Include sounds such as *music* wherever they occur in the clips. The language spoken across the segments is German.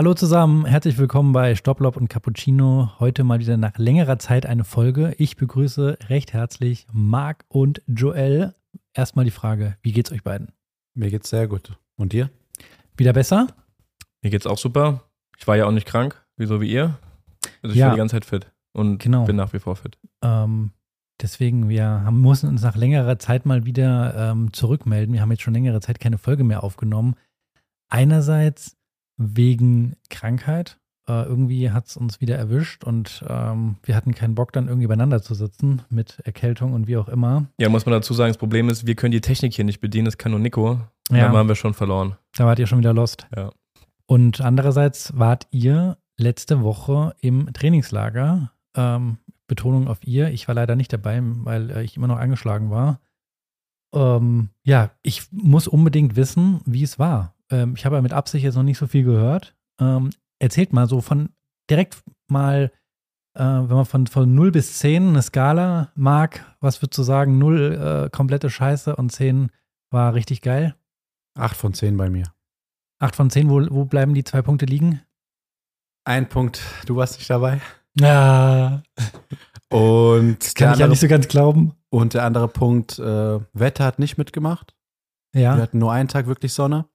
Hallo zusammen, herzlich willkommen bei Stopplob und Cappuccino. Heute mal wieder nach längerer Zeit eine Folge. Ich begrüße recht herzlich Marc und Joel. Erstmal die Frage, wie geht's euch beiden? Mir geht's sehr gut. Und dir? Wieder besser? Mir geht's auch super. Ich war ja auch nicht krank, wieso wie ihr. Also ich Ja. bin die ganze Zeit fit und Genau. bin nach wie vor fit. Ähm, deswegen, wir haben, mussten uns nach längerer Zeit mal wieder ähm, zurückmelden. Wir haben jetzt schon längere Zeit keine Folge mehr aufgenommen. Einerseits wegen Krankheit. Äh, irgendwie hat es uns wieder erwischt und ähm, wir hatten keinen Bock, dann irgendwie beieinander zu sitzen mit Erkältung und wie auch immer. Ja, muss man dazu sagen, das Problem ist, wir können die Technik hier nicht bedienen, das kann nur Nico. Ja. Dann haben wir schon verloren. Da wart ihr schon wieder lost. Ja. Und andererseits wart ihr letzte Woche im Trainingslager. Ähm, Betonung auf ihr. Ich war leider nicht dabei, weil äh, ich immer noch angeschlagen war. Ähm, ja, ich muss unbedingt wissen, wie es war. Ähm, ich habe ja mit Absicht jetzt noch nicht so viel gehört. Ähm, erzählt mal so von direkt mal, äh, wenn man von, von 0 bis 10 eine Skala mag, was würdest du sagen? 0 äh, komplette Scheiße und 10 war richtig geil. Acht von zehn bei mir. 8 von 10, wo, wo bleiben die zwei Punkte liegen? Ein Punkt, du warst nicht dabei. Ja, *laughs* Und, das kann ich ja nicht so ganz glauben. und der andere Punkt, äh, Wetter hat nicht mitgemacht. Wir Ja, hatten nur einen Tag wirklich Sonne.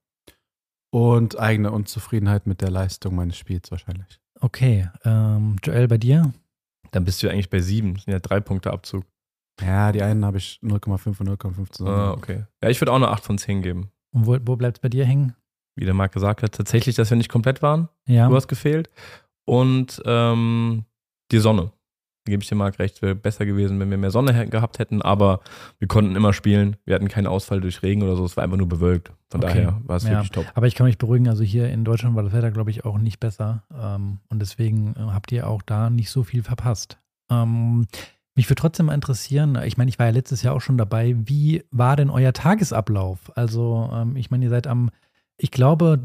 Und eigene Unzufriedenheit mit der Leistung meines Spiels wahrscheinlich. okay. Ähm, Joel, bei dir? Dann bist du ja eigentlich bei sieben. Das sind ja drei Punkte Abzug. Ja, die einen habe ich 0,5 und 0,5 zusammen. Ah, okay. Ja, ich würde auch eine 8 von 10 geben. Und wo, wo bleibt es bei dir hängen? Wie der Marc gesagt hat, tatsächlich, dass wir nicht komplett waren. Ja, Du hast gefehlt. Und ähm, die Sonne. Gebe ich dir Marc recht, wäre besser gewesen, wenn wir mehr Sonne gehabt hätten, aber wir konnten immer spielen. Wir hatten keinen Ausfall durch Regen oder so, es war einfach nur bewölkt. Von Okay. daher war es Ja. wirklich top. aber ich kann mich beruhigen, also hier in Deutschland war das Wetter, glaube ich, auch nicht besser. Ähm, und deswegen äh, habt ihr auch da nicht so viel verpasst. Ähm, mich würde trotzdem mal interessieren, ich meine, ich war ja letztes Jahr auch schon dabei, wie war denn euer Tagesablauf? Also, ähm, ich meine, ihr seid am, ich glaube,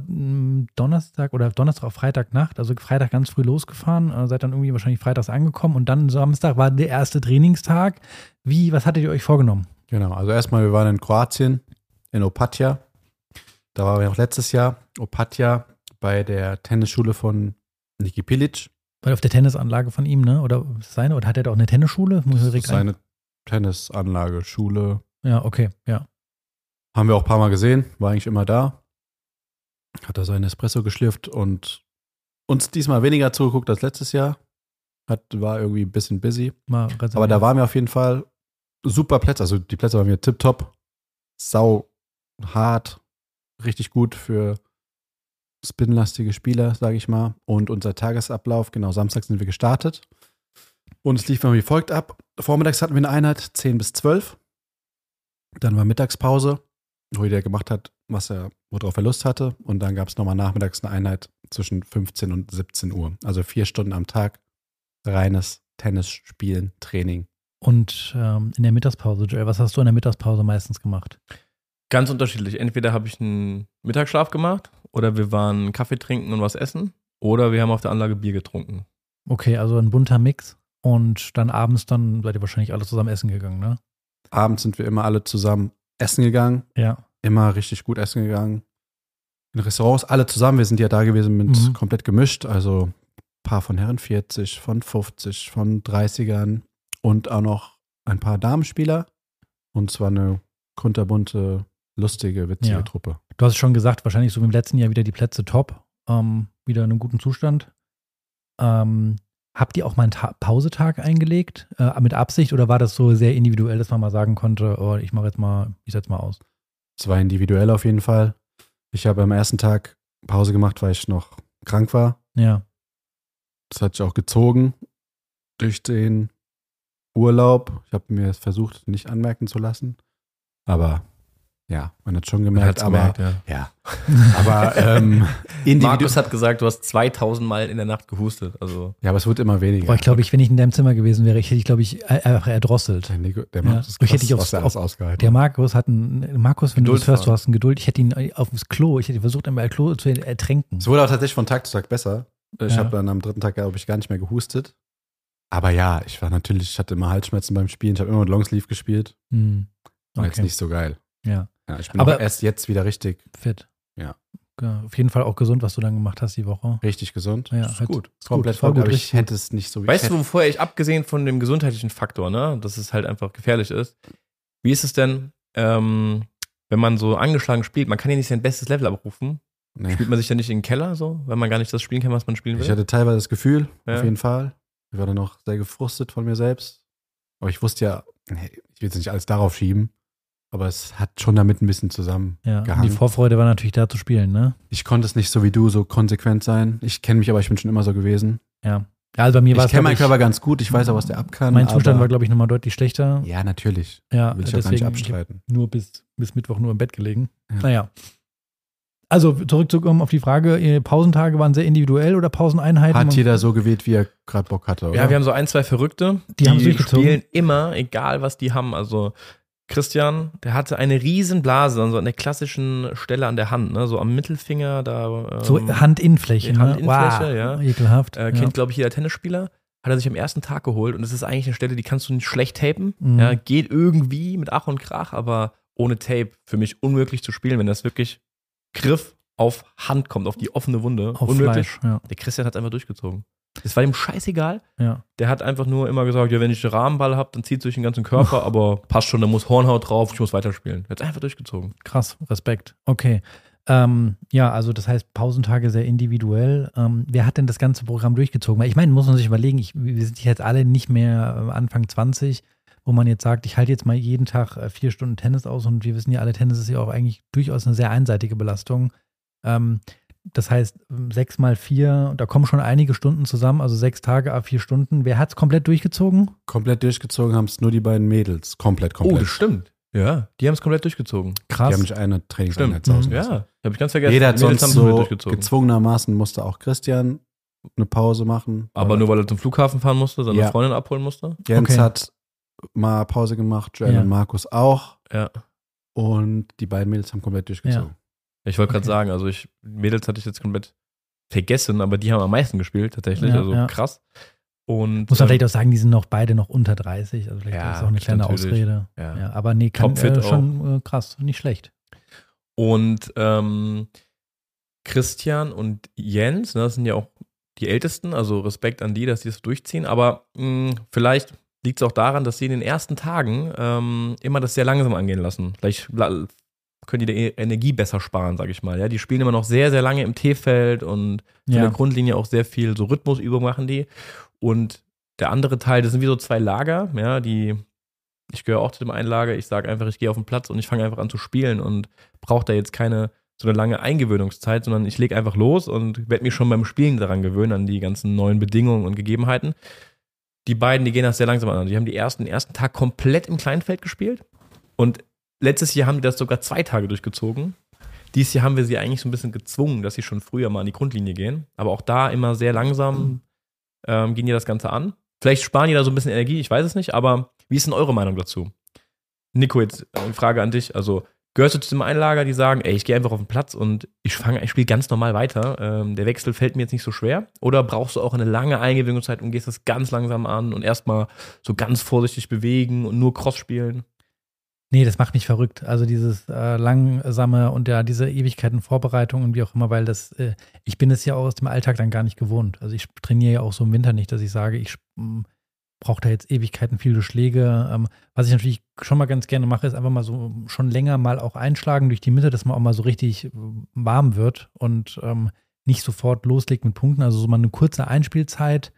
Donnerstag oder Donnerstag auf Freitagnacht, also Freitag ganz früh losgefahren, äh, seid dann irgendwie wahrscheinlich freitags angekommen und dann Samstag war der erste Trainingstag. Wie, was hattet ihr euch vorgenommen? Genau, also erstmal, wir waren in Kroatien, in Opatja. Da waren wir auch letztes Jahr. Opatja bei der Tennisschule von Niki Pilic. Weil auf der Tennisanlage von ihm, ne? Oder seine? Oder hat er da auch eine Tennisschule? Muss Das ist seine Tennisanlage, Schule. Ja, okay, ja. Haben wir auch ein paar Mal gesehen, war eigentlich immer da. Hat da seinen Espresso geschlürft und uns diesmal weniger zugeguckt als letztes Jahr. Hat, war irgendwie ein bisschen busy. Aber da waren wir auf jeden Fall super Plätze. Also die Plätze waren mir tipptopp. Sau hart. Richtig gut für spinlastige Spieler, sage ich mal. Und unser Tagesablauf, genau, Samstag sind wir gestartet. Und es lief wie folgt ab. Vormittags hatten wir eine Einheit 10 bis 12. Dann war Mittagspause, wo jeder gemacht hat, was er, worauf er Lust hatte. Und dann gab es nochmal nachmittags eine Einheit zwischen 15 und 17 Uhr. Also vier Stunden am Tag. Reines Tennis spielen, Training. Und ähm, in der Mittagspause, Joel, was hast du in der Mittagspause meistens gemacht? Ganz unterschiedlich. Entweder habe ich einen Mittagsschlaf gemacht oder wir waren Kaffee trinken und was essen oder wir haben auf der Anlage Bier getrunken. Okay, also ein bunter Mix. Und dann abends dann seid ihr wahrscheinlich alle zusammen essen gegangen, ne? Abends sind wir immer alle zusammen essen gegangen. Ja. Immer richtig gut essen gegangen. In Restaurants alle zusammen. Wir sind ja da gewesen mit Mhm. komplett gemischt. Also ein paar von Herren 40, von 50, von 30ern und auch noch ein paar Damenspieler. Und zwar eine kunterbunte, lustige, witzige Ja. Truppe. Du hast es schon gesagt, wahrscheinlich so wie im letzten Jahr wieder die Plätze top. Ähm, wieder in einem guten Zustand. Ähm, habt ihr auch mal einen Ta Pausetag eingelegt? Äh, mit Absicht oder war das so sehr individuell, dass man mal sagen konnte, oh, ich mache jetzt mal, ich setze mal aus? Es war individuell auf jeden Fall. Ich habe am ersten Tag Pause gemacht, weil ich noch krank war. Ja. Das hat sich auch gezogen durch den Urlaub. Ich habe mir es versucht, nicht anmerken zu lassen. Aber ja, man hat schon Man gemerkt, hat's aber gemerkt, ja. ja. Aber ähm, *laughs* Markus hat gesagt, du hast 2000 Mal in der Nacht gehustet. Also ja, aber es wird immer weniger. Boah, ich glaube, ich, wenn ich in deinem Zimmer gewesen wäre, ich hätte ich, glaube ich, äh, einfach erdrosselt. der, Nico, der Ja. macht das Ich hätte dich krass, aufs- auf- ausgehalten Der. Markus hat einen, Markus, wenn du Geduld das hörst, du hast eine Geduld. Ich hätte ihn äh, aufs Klo, ich hätte versucht, einmal Klo zu ertränken. Es wurde auch tatsächlich von Tag zu Tag besser. Ich Ja. habe dann am dritten Tag, glaube ich, gar nicht mehr gehustet. Aber ja, ich war natürlich, ich hatte immer Halsschmerzen beim Spielen. Ich habe immer mit Longsleeve gespielt. Hm. War jetzt Okay. nicht so geil. Ja, Ja, ich bin Aber- auch erst jetzt wieder richtig. fit. Ja. Ja, auf jeden Fall auch gesund, was du dann gemacht hast die Woche. Richtig gesund. Ja, ist halt- gut. Ist Komplett voll voll, aber richtig ich hätte es nicht so. Weißt du, wovor ich abgesehen von dem gesundheitlichen Faktor, ne, dass es halt einfach gefährlich ist, wie ist es denn, ähm, wenn man so angeschlagen spielt, man kann ja nicht sein bestes Level abrufen. nee. Spielt man sich dann nicht in den Keller so, weil man gar nicht das spielen kann, was man spielen will? Ich hatte teilweise das Gefühl, Ja. auf jeden Fall. Ich war dann noch sehr gefrustet von mir selbst. Aber ich wusste ja, ich will jetzt nicht alles darauf schieben, aber es hat schon damit ein bisschen zusammen. Ja, und die. Vorfreude war natürlich da zu spielen, ne? Ich konnte es nicht so wie du so konsequent sein. Ich kenne mich aber, ich bin schon immer so gewesen. Ja. Ja, also bei mir war Ich kenne meinen Körper ganz gut, ich weiß auch, was der ab kann. Mein Zustand war, glaube ich, nochmal deutlich schlechter. Ja, natürlich. Ja, Will ich auch gar nicht deswegen abstreiten. nur bis, bis Mittwoch nur im Bett gelegen. Ja. Naja. Also zurückzukommen auf die Frage, äh, Pausentage waren sehr individuell oder Pauseneinheiten? Hat jeder so gewählt, wie er gerade Bock hatte, oder? Ja, wir haben so ein, zwei Verrückte, Die haben's durchgezogen. spielen immer, egal was die haben. Also Christian, der hatte eine riesen Blase, also an der klassischen Stelle an der Hand, ne? so am Mittelfinger, da. Ähm, So Handinnenfläche, ne? Handinnenfläche, wow, ja. Ekelhaft. äh, ja. kennt, glaube ich, jeder Tennisspieler. Hat er sich am ersten Tag geholt und das ist eigentlich eine Stelle, die kannst du nicht schlecht tapen. Mhm. Ja, geht irgendwie mit Ach und Krach, aber ohne Tape für mich unmöglich zu spielen, wenn das wirklich Griff auf Hand kommt, auf die offene Wunde. Auf unmöglich. Fleisch, ja. Der Christian hat einfach durchgezogen. Es war ihm scheißegal. ja. Der hat einfach nur immer gesagt, ja, wenn ich den Rahmenball habe, dann zieht es durch den ganzen Körper, aber passt schon, da muss Hornhaut drauf, ich muss weiterspielen. Er hat einfach durchgezogen. Krass, Respekt. Okay. Ähm, ja, also das heißt Pausentage sehr individuell. Ähm, wer hat denn das ganze Programm durchgezogen? Weil ich meine, muss man sich überlegen, ich, wir sind jetzt alle nicht mehr äh, Anfang 20, wo man jetzt sagt, ich halte jetzt mal jeden Tag äh, vier Stunden Tennis aus und wir wissen ja alle, Tennis ist ja auch eigentlich durchaus eine sehr einseitige Belastung. Ähm, das heißt, sechs mal vier, da kommen schon einige Stunden zusammen, also sechs Tage, a vier Stunden. Wer hat es komplett durchgezogen? Komplett durchgezogen haben es nur die beiden Mädels. Komplett, komplett. Oh, stimmt. Ja, die haben es komplett durchgezogen. Die Krass. haben nicht eine Trainingseinheit zu Hause. Ja, habe ich ganz vergessen. Jeder hat sonst so durchgezogen. gezwungenermaßen musste auch Christian eine Pause machen. Aber nur weil er zum Flughafen fahren musste, seine Ja. Freundin abholen musste. Jens Okay. hat mal Pause gemacht, Joel Ja. und Markus auch. Ja. Und die beiden Mädels haben komplett durchgezogen. Ich wollte gerade Okay. sagen, also ich, Mädels hatte ich jetzt komplett vergessen, aber die haben am meisten gespielt, tatsächlich. Ja, also ja. krass. Und Muss man ähm, vielleicht auch sagen, die sind noch beide noch unter 30. Also vielleicht Ja, ist das auch eine kleine natürlich. Ausrede. ja. Aber nee, kann, äh, schon äh, krass, nicht schlecht. Und ähm, Christian und Jens, ne, das sind ja auch die Ältesten, also Respekt an die, dass die das durchziehen. Aber mh, vielleicht liegt es auch daran, dass sie in den ersten Tagen ähm, immer das sehr langsam angehen lassen. Vielleicht können die die Energie besser sparen, sag ich mal. Ja, die spielen immer noch sehr, sehr lange im T-Feld und von Ja. der Grundlinie auch sehr viel so Rhythmusübungen machen die. Und der andere Teil, das sind wie so zwei Lager, ja, die, ich gehöre auch zu dem einen Lager, ich sage einfach, ich gehe auf den Platz und ich fange einfach an zu spielen und brauche da jetzt keine so eine lange Eingewöhnungszeit, sondern ich lege einfach los und werde mich schon beim Spielen daran gewöhnen, an die ganzen neuen Bedingungen und Gegebenheiten. Die beiden, die gehen das sehr langsam an. Die haben die ersten, den ersten Tag komplett im Kleinfeld gespielt und letztes Jahr haben die das sogar zwei Tage durchgezogen. Dieses Jahr haben wir sie eigentlich so ein bisschen gezwungen, dass sie schon früher mal an die Grundlinie gehen. Aber auch da immer sehr langsam ähm, gehen die das Ganze an. Vielleicht sparen die da so ein bisschen Energie, ich weiß es nicht, aber wie ist denn eure Meinung dazu? Nico, jetzt äh, eine Frage an dich. Also, gehörst du zu dem Einlager, die sagen, ey, ich gehe einfach auf den Platz und ich fange, ich spiele ganz normal weiter. Ähm, der Wechsel fällt mir jetzt nicht so schwer. Oder brauchst du auch eine lange Eingewöhnungszeit und gehst das ganz langsam an und erstmal so ganz vorsichtig bewegen und nur Cross spielen? Nee, das macht mich verrückt. Also dieses äh, langsame und ja, diese Ewigkeiten Vorbereitung und wie auch immer, weil das, äh, ich bin es ja auch aus dem Alltag dann gar nicht gewohnt. Also ich trainiere ja auch so im Winter nicht, dass ich sage, ich brauche da jetzt Ewigkeiten viele Schläge. Ähm, was ich natürlich schon mal ganz gerne mache, ist einfach mal so schon länger mal auch einschlagen durch die Mitte, dass man auch mal so richtig äh, warm wird und ähm, nicht sofort loslegt mit Punkten. Also so mal eine kurze Einspielzeit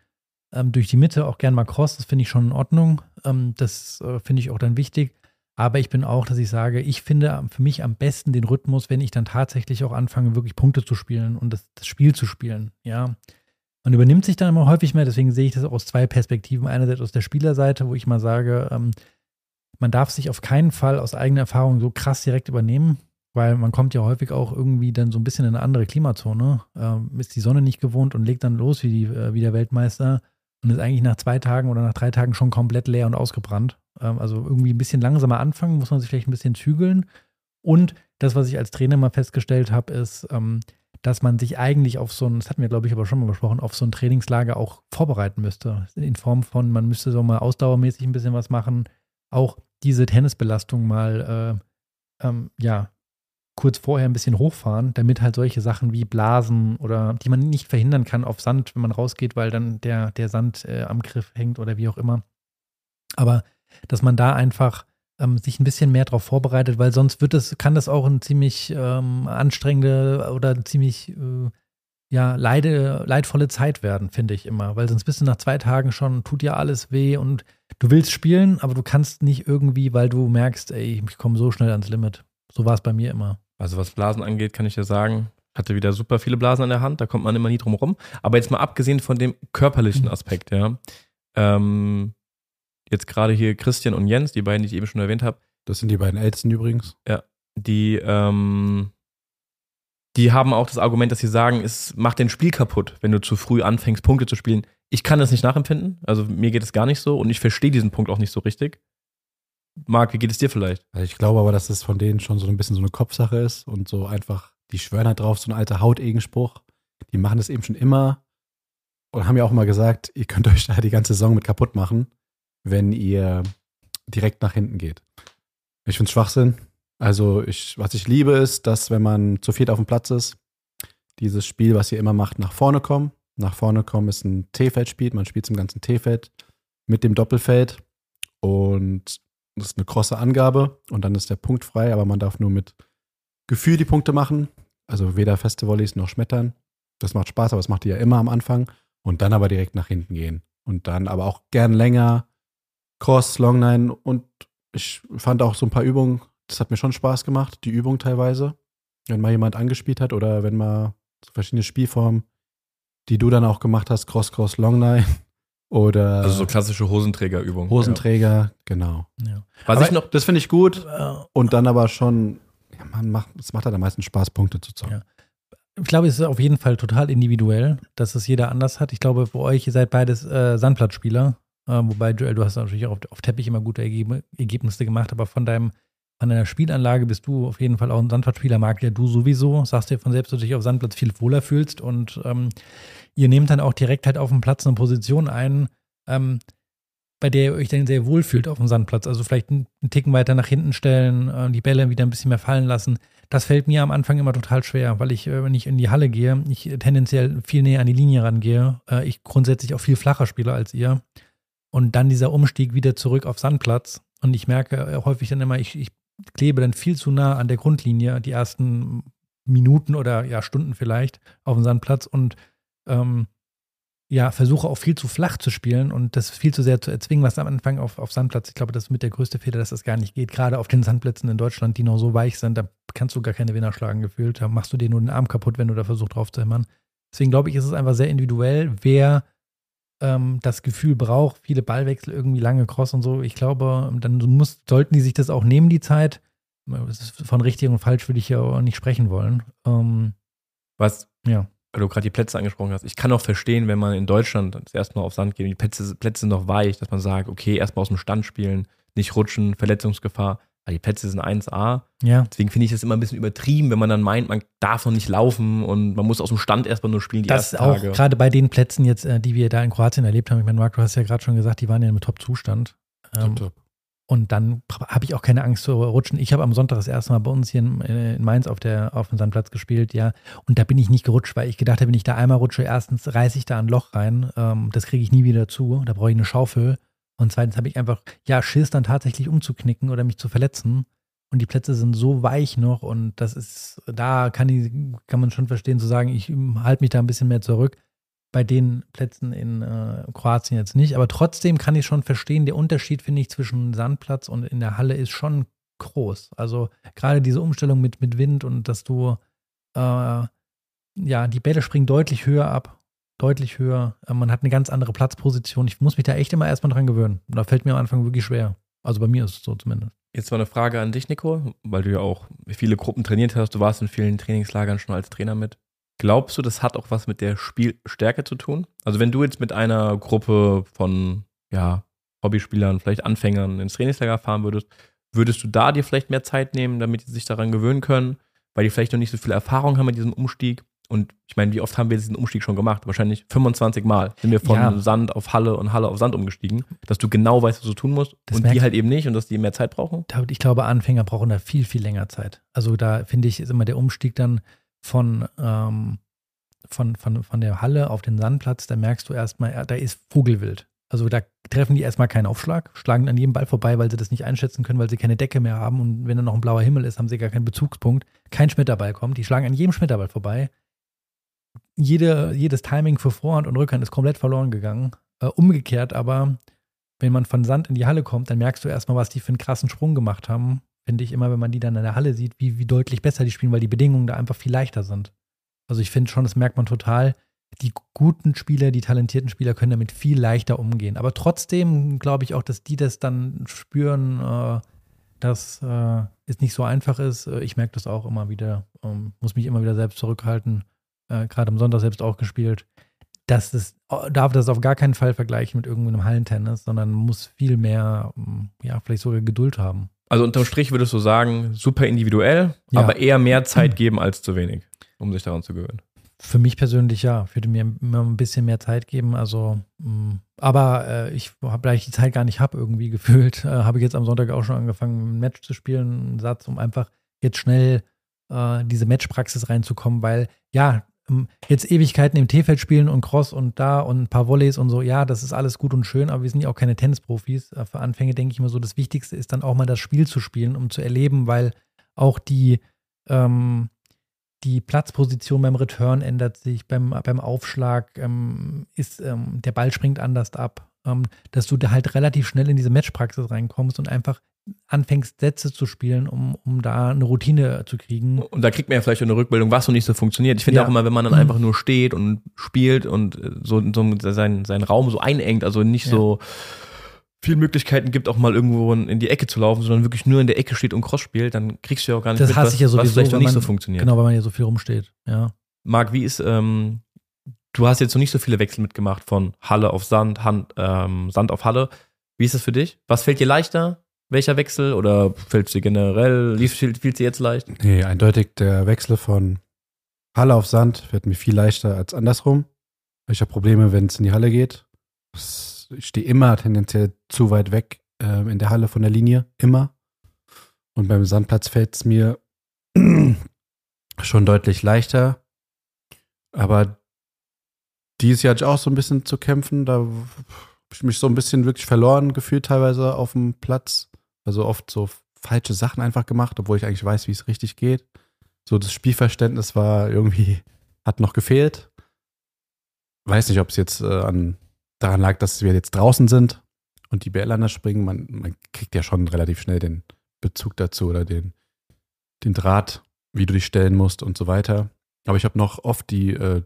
ähm, durch die Mitte, auch gern mal Cross, das finde ich schon in Ordnung. Ähm, das äh, finde ich auch dann wichtig. Aber ich bin auch, dass ich sage, ich finde für mich am besten den Rhythmus, wenn ich dann tatsächlich auch anfange, wirklich Punkte zu spielen und das, das Spiel zu spielen. Ja. Man übernimmt sich dann immer häufig mehr, deswegen sehe ich das auch aus zwei Perspektiven. Einerseits aus der Spielerseite, wo ich mal sage, ähm, man darf sich auf keinen Fall aus eigener Erfahrung so krass direkt übernehmen, weil man kommt ja häufig auch irgendwie dann so ein bisschen in eine andere Klimazone, ähm, ist die Sonne nicht gewohnt und legt dann los wie, die, äh, wie der Weltmeister und ist eigentlich nach zwei Tagen oder nach drei Tagen schon komplett leer und ausgebrannt. Ähm, also irgendwie ein bisschen langsamer anfangen, muss man sich vielleicht ein bisschen zügeln. Und das, was ich als Trainer mal festgestellt habe, ist, ähm, dass man sich eigentlich auf so ein, das hatten wir, glaube ich, aber schon mal besprochen, auf so ein Trainingslager auch vorbereiten müsste. In Form von, man müsste so mal ausdauermäßig ein bisschen was machen, auch diese Tennisbelastung mal, äh, ähm, ja, kurz vorher ein bisschen hochfahren, damit halt solche Sachen wie Blasen oder die man nicht verhindern kann auf Sand, wenn man rausgeht, weil dann der, der Sand äh, am Griff hängt oder wie auch immer. Aber dass man da einfach ähm, sich ein bisschen mehr darauf vorbereitet, weil sonst wird es, kann das auch ein ziemlich ähm, anstrengende oder ziemlich äh, ja, leide, leidvolle Zeit werden, finde ich immer. Weil sonst bist du nach zwei Tagen schon, tut dir alles weh und du willst spielen, aber du kannst nicht irgendwie, weil du merkst, ey, ich komme so schnell ans Limit. So war es bei mir immer. Also was Blasen angeht, kann ich dir sagen, hatte wieder super viele Blasen an der Hand, da kommt man immer nie drum rum. Aber jetzt mal abgesehen von dem körperlichen Aspekt, ja. Ähm, jetzt gerade hier Christian und Jens, die beiden, die ich eben schon erwähnt habe. Das sind die beiden Ältesten übrigens. Ja, die, ähm, die haben auch das Argument, dass sie sagen, es macht den Spiel kaputt, wenn du zu früh anfängst, Punkte zu spielen. Ich kann das nicht nachempfinden, also mir geht es gar nicht so und ich verstehe diesen Punkt auch nicht so richtig. Marc, wie geht es dir vielleicht? Also ich glaube aber, dass das von denen schon so ein bisschen so eine Kopfsache ist und so einfach, die schwören halt drauf, so ein alter Hautegenspruch. Die machen das eben schon immer und haben ja auch mal gesagt, ihr könnt euch da die ganze Saison mit kaputt machen, wenn ihr direkt nach hinten geht. Ich finde Schwachsinn. Also ich, was ich liebe ist, dass wenn man zu viert auf dem Platz ist, dieses Spiel, was ihr immer macht, nach vorne kommen. Nach vorne kommen ist ein T-Feld-Spiel. Man spielt zum ganzen T-Feld mit dem Doppelfeld. Und das ist eine krosse Angabe und dann ist der Punkt frei, aber man darf nur mit Gefühl die Punkte machen. Also weder feste Volleys noch Schmettern. Das macht Spaß, aber das macht ihr ja immer am Anfang. Und dann aber direkt nach hinten gehen. Und dann aber auch gern länger. Cross, Long Nine und ich fand auch so ein paar Übungen, das hat mir schon Spaß gemacht, die Übung teilweise. Wenn mal jemand angespielt hat oder wenn mal so verschiedene Spielformen, die du dann auch gemacht hast, Cross, Cross, Long Nine *laughs* oder Also so klassische Hosenträgerübungen. Hosenträger, genau. Ja. Was Aber ich noch, das finde ich gut Äh, und dann aber schon, ja, man macht, es macht halt am meisten Spaß, Punkte zu zocken. Ja. Ich glaube, es ist auf jeden Fall total individuell, dass es jeder anders hat. Ich glaube, für euch, ihr seid beides äh, Sandplatzspieler. Äh, wobei, Joel, du hast natürlich auch auf, auf Teppich immer gute Ergeb Ergebnisse gemacht, aber von deinem, von deiner Spielanlage bist du auf jeden Fall auch ein Sandplatzspieler, mag ja du sowieso. Sagst dir von selbst, dass du dich auf Sandplatz viel wohler fühlst und ähm, ihr nehmt dann auch direkt halt auf dem Platz eine Position ein, ähm, bei der ihr euch dann sehr wohl fühlt auf dem Sandplatz. Also vielleicht einen, einen Ticken weiter nach hinten stellen, äh, die Bälle wieder ein bisschen mehr fallen lassen. Das fällt mir am Anfang immer total schwer, weil ich, äh, wenn ich in die Halle gehe, ich tendenziell viel näher an die Linie rangehe. Äh, ich grundsätzlich auch viel flacher spiele als ihr. Und dann dieser Umstieg wieder zurück auf Sandplatz. Und ich merke äh, häufig dann immer, ich, ich klebe dann viel zu nah an der Grundlinie, die ersten Minuten oder ja Stunden vielleicht auf dem Sandplatz und ähm, ja, versuche auch viel zu flach zu spielen und das viel zu sehr zu erzwingen, was am Anfang auf, auf Sandplatz. Ich glaube, das ist mit der größte Fehler, dass das gar nicht geht. Gerade auf den Sandplätzen in Deutschland, die noch so weich sind, da kannst du gar keine Winner schlagen gefühlt. Da machst du dir nur den Arm kaputt, wenn du da versuchst drauf zu hämmern. Deswegen glaube ich, ist es einfach sehr individuell, wer ähm, das Gefühl braucht, viele Ballwechsel, irgendwie lange Cross und so. Ich glaube, dann muss, sollten die sich das auch nehmen, die Zeit. Von richtig und falsch würde ich ja auch nicht sprechen wollen. Ähm, was, ja. weil du gerade die Plätze angesprochen hast, ich kann auch verstehen, wenn man in Deutschland das erste Mal auf Sand geht und die Plätze, Plätze sind noch weich, dass man sagt, okay, erstmal aus dem Stand spielen, nicht rutschen, Verletzungsgefahr. Die Plätze sind 1A. Ja. Deswegen finde ich das immer ein bisschen übertrieben, wenn man dann meint, man darf noch nicht laufen und man muss aus dem Stand erstmal nur spielen die Das ersten auch Tage. gerade bei den Plätzen jetzt, äh, die wir da in Kroatien erlebt haben. Ich meine, Marc, du hast ja gerade schon gesagt, die waren ja im Top-Zustand. Ähm, Top, top. Und dann habe ich auch keine Angst zu rutschen. Ich habe am Sonntag das erste Mal bei uns hier in, äh, in Mainz auf, der, auf dem Sandplatz gespielt, ja. Und da bin ich nicht gerutscht, weil ich gedacht habe, wenn ich da einmal rutsche, erstens reiße ich da ein Loch rein. Ähm, das kriege ich nie wieder zu. Da brauche ich eine Schaufel. Und zweitens habe ich einfach, ja, Schiss dann tatsächlich umzuknicken oder mich zu verletzen. Und die Plätze sind so weich noch und das ist, da kann, ich, kann man schon verstehen, zu sagen, ich halte mich da ein bisschen mehr zurück. Bei den Plätzen in äh, Kroatien jetzt nicht. Aber trotzdem kann ich schon verstehen, der Unterschied, finde ich, zwischen Sandplatz und in der Halle ist schon groß. Also gerade diese Umstellung mit, mit Wind und dass du, äh, ja, die Bälle springen deutlich höher ab. Deutlich höher. Äh, man hat eine ganz andere Platzposition. Ich muss mich da echt immer erstmal dran gewöhnen. Da fällt mir am Anfang wirklich schwer. Also bei mir ist es so zumindest. Jetzt mal eine Frage an dich, Nico, weil du ja auch viele Gruppen trainiert hast. Du warst in vielen Trainingslagern schon als Trainer mit. Glaubst du, das hat auch was mit der Spielstärke zu tun? Also wenn du jetzt mit einer Gruppe von ja, Hobbyspielern, vielleicht Anfängern ins Trainingslager fahren würdest, würdest du da dir vielleicht mehr Zeit nehmen, damit die sich daran gewöhnen können, weil die vielleicht noch nicht so viel Erfahrung haben mit diesem Umstieg? Und ich meine, wie oft haben wir diesen Umstieg schon gemacht? Wahrscheinlich 25 Mal sind wir von Ja. Sand auf Halle und Halle auf Sand umgestiegen, dass du genau weißt, was du tun musst Das und die halt eben nicht und dass die mehr Zeit brauchen. Ich glaube, Anfänger brauchen da viel, viel länger Zeit. Also da finde ich, ist immer der Umstieg dann von, ähm, von, von, von der Halle auf den Sandplatz, da merkst du erstmal, da ist Vogelwild. Also da treffen die erstmal keinen Aufschlag, schlagen an jedem Ball vorbei, weil sie das nicht einschätzen können, weil sie keine Decke mehr haben. Und wenn dann noch ein blauer Himmel ist, haben sie gar keinen Bezugspunkt. Kein Schmetterball kommt. Die schlagen an jedem Schmetterball vorbei. Jede, jedes Timing für Vorhand und Rückhand ist komplett verloren gegangen. Äh, umgekehrt aber, wenn man von Sand in die Halle kommt, dann merkst du erstmal, was die für einen krassen Sprung gemacht haben. Finde ich immer, wenn man die dann in der Halle sieht, wie, wie deutlich besser die spielen, weil die Bedingungen da einfach viel leichter sind. Also ich finde schon, das merkt man total. Die guten Spieler, die talentierten Spieler können damit viel leichter umgehen. Aber trotzdem glaube ich auch, dass die das dann spüren, äh, dass äh, es nicht so einfach ist. Äh, Ich merke das auch immer wieder, ähm, muss mich immer wieder selbst zurückhalten. Äh, Gerade am Sonntag selbst auch gespielt. Das ist, darf das auf gar keinen Fall vergleichen mit irgendeinem Hallentennis, sondern muss viel mehr, ähm, ja, vielleicht sogar Geduld haben. Also unterm Strich würdest du sagen, super individuell, Ja. aber eher mehr *clears throat* Zeit geben als zu wenig, um sich daran zu gewöhnen. Für mich persönlich ja, ich würde mir immer ein bisschen mehr Zeit geben. Also, mh, aber äh, ich habe, da ich die Zeit gar nicht habe, irgendwie *laughs* gefühlt, äh, habe ich jetzt am Sonntag auch schon angefangen, ein Match zu spielen, einen Satz, um einfach jetzt schnell äh, diese Matchpraxis reinzukommen, weil ja, jetzt Ewigkeiten im T-Feld spielen und Cross und da und ein paar Volleys und so, ja, das ist alles gut und schön, aber wir sind ja auch keine Tennisprofis. Äh, Für Anfänge denke ich immer so, das Wichtigste ist dann auch mal das Spiel zu spielen, um zu erleben, weil auch die, ähm, die Platzposition beim Return ändert sich, beim, beim Aufschlag ähm, ist, ähm, der Ball springt anders ab, ähm, dass du da halt relativ schnell in diese Matchpraxis reinkommst und einfach anfängst, Sätze zu spielen, um, um da eine Routine zu kriegen. Und da kriegt man ja vielleicht eine Rückmeldung, was so nicht so funktioniert. Ich finde Ja. auch immer, wenn man dann einfach nur steht und spielt und äh, so, so seinen, seinen Raum so einengt, also nicht Ja. so viel Möglichkeiten gibt, auch mal irgendwo in die Ecke zu laufen, sondern wirklich nur in der Ecke steht und Cross spielt, dann kriegst du ja auch gar nicht Das hasse was, ich ja was sowieso, vielleicht noch nicht so man- funktioniert. Genau, weil man ja so viel rumsteht. Ja. Marc, wie ist, ähm, du hast jetzt noch nicht so viele Wechsel mitgemacht von Halle auf Sand, Hand, ähm, Sand auf Halle. Wie ist das für dich? Was fällt dir leichter? Welcher Wechsel? Oder fällt dir generell? Viel fiel dir jetzt leicht? Nee, eindeutig der Wechsel von Halle auf Sand fällt mir viel leichter als andersrum. Ich habe Probleme, wenn es in die Halle geht. Ich stehe immer tendenziell zu weit weg ähm, in der Halle von der Linie. Immer. Und beim Sandplatz fällt es mir *clears throat* schon deutlich leichter. Aber dieses Jahr hatte ich auch so ein bisschen zu kämpfen. Da habe ich mich so ein bisschen wirklich verloren gefühlt teilweise auf dem Platz. Also oft so falsche Sachen einfach gemacht, obwohl ich eigentlich weiß, wie es richtig geht. So das Spielverständnis war irgendwie, hat noch gefehlt. Weiß nicht, ob es jetzt äh, an, daran lag, dass wir jetzt draußen sind und die BL anders springen. Man, man kriegt ja schon relativ schnell den Bezug dazu oder den, den Draht, wie du dich stellen musst und so weiter. Aber ich habe noch oft die äh,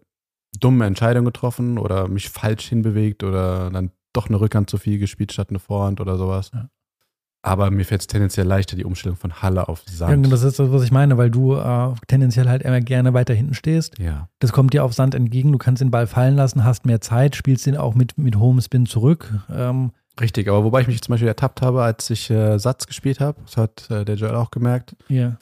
dumme Entscheidung getroffen oder mich falsch hinbewegt oder dann doch eine Rückhand zu viel gespielt statt eine Vorhand oder sowas. Ja. Aber mir fällt es tendenziell leichter, die Umstellung von Halle auf Ja, Sand. das ist das, was ich meine, weil du äh, tendenziell halt immer gerne weiter hinten stehst. ja. Das kommt dir auf Sand entgegen, du kannst den Ball fallen lassen, hast mehr Zeit, spielst den auch mit, mit hohem Spin zurück. Ähm, Richtig, aber wobei ich mich zum Beispiel ertappt habe, als ich äh, Satz gespielt habe, das hat äh, der Joel auch gemerkt. ja.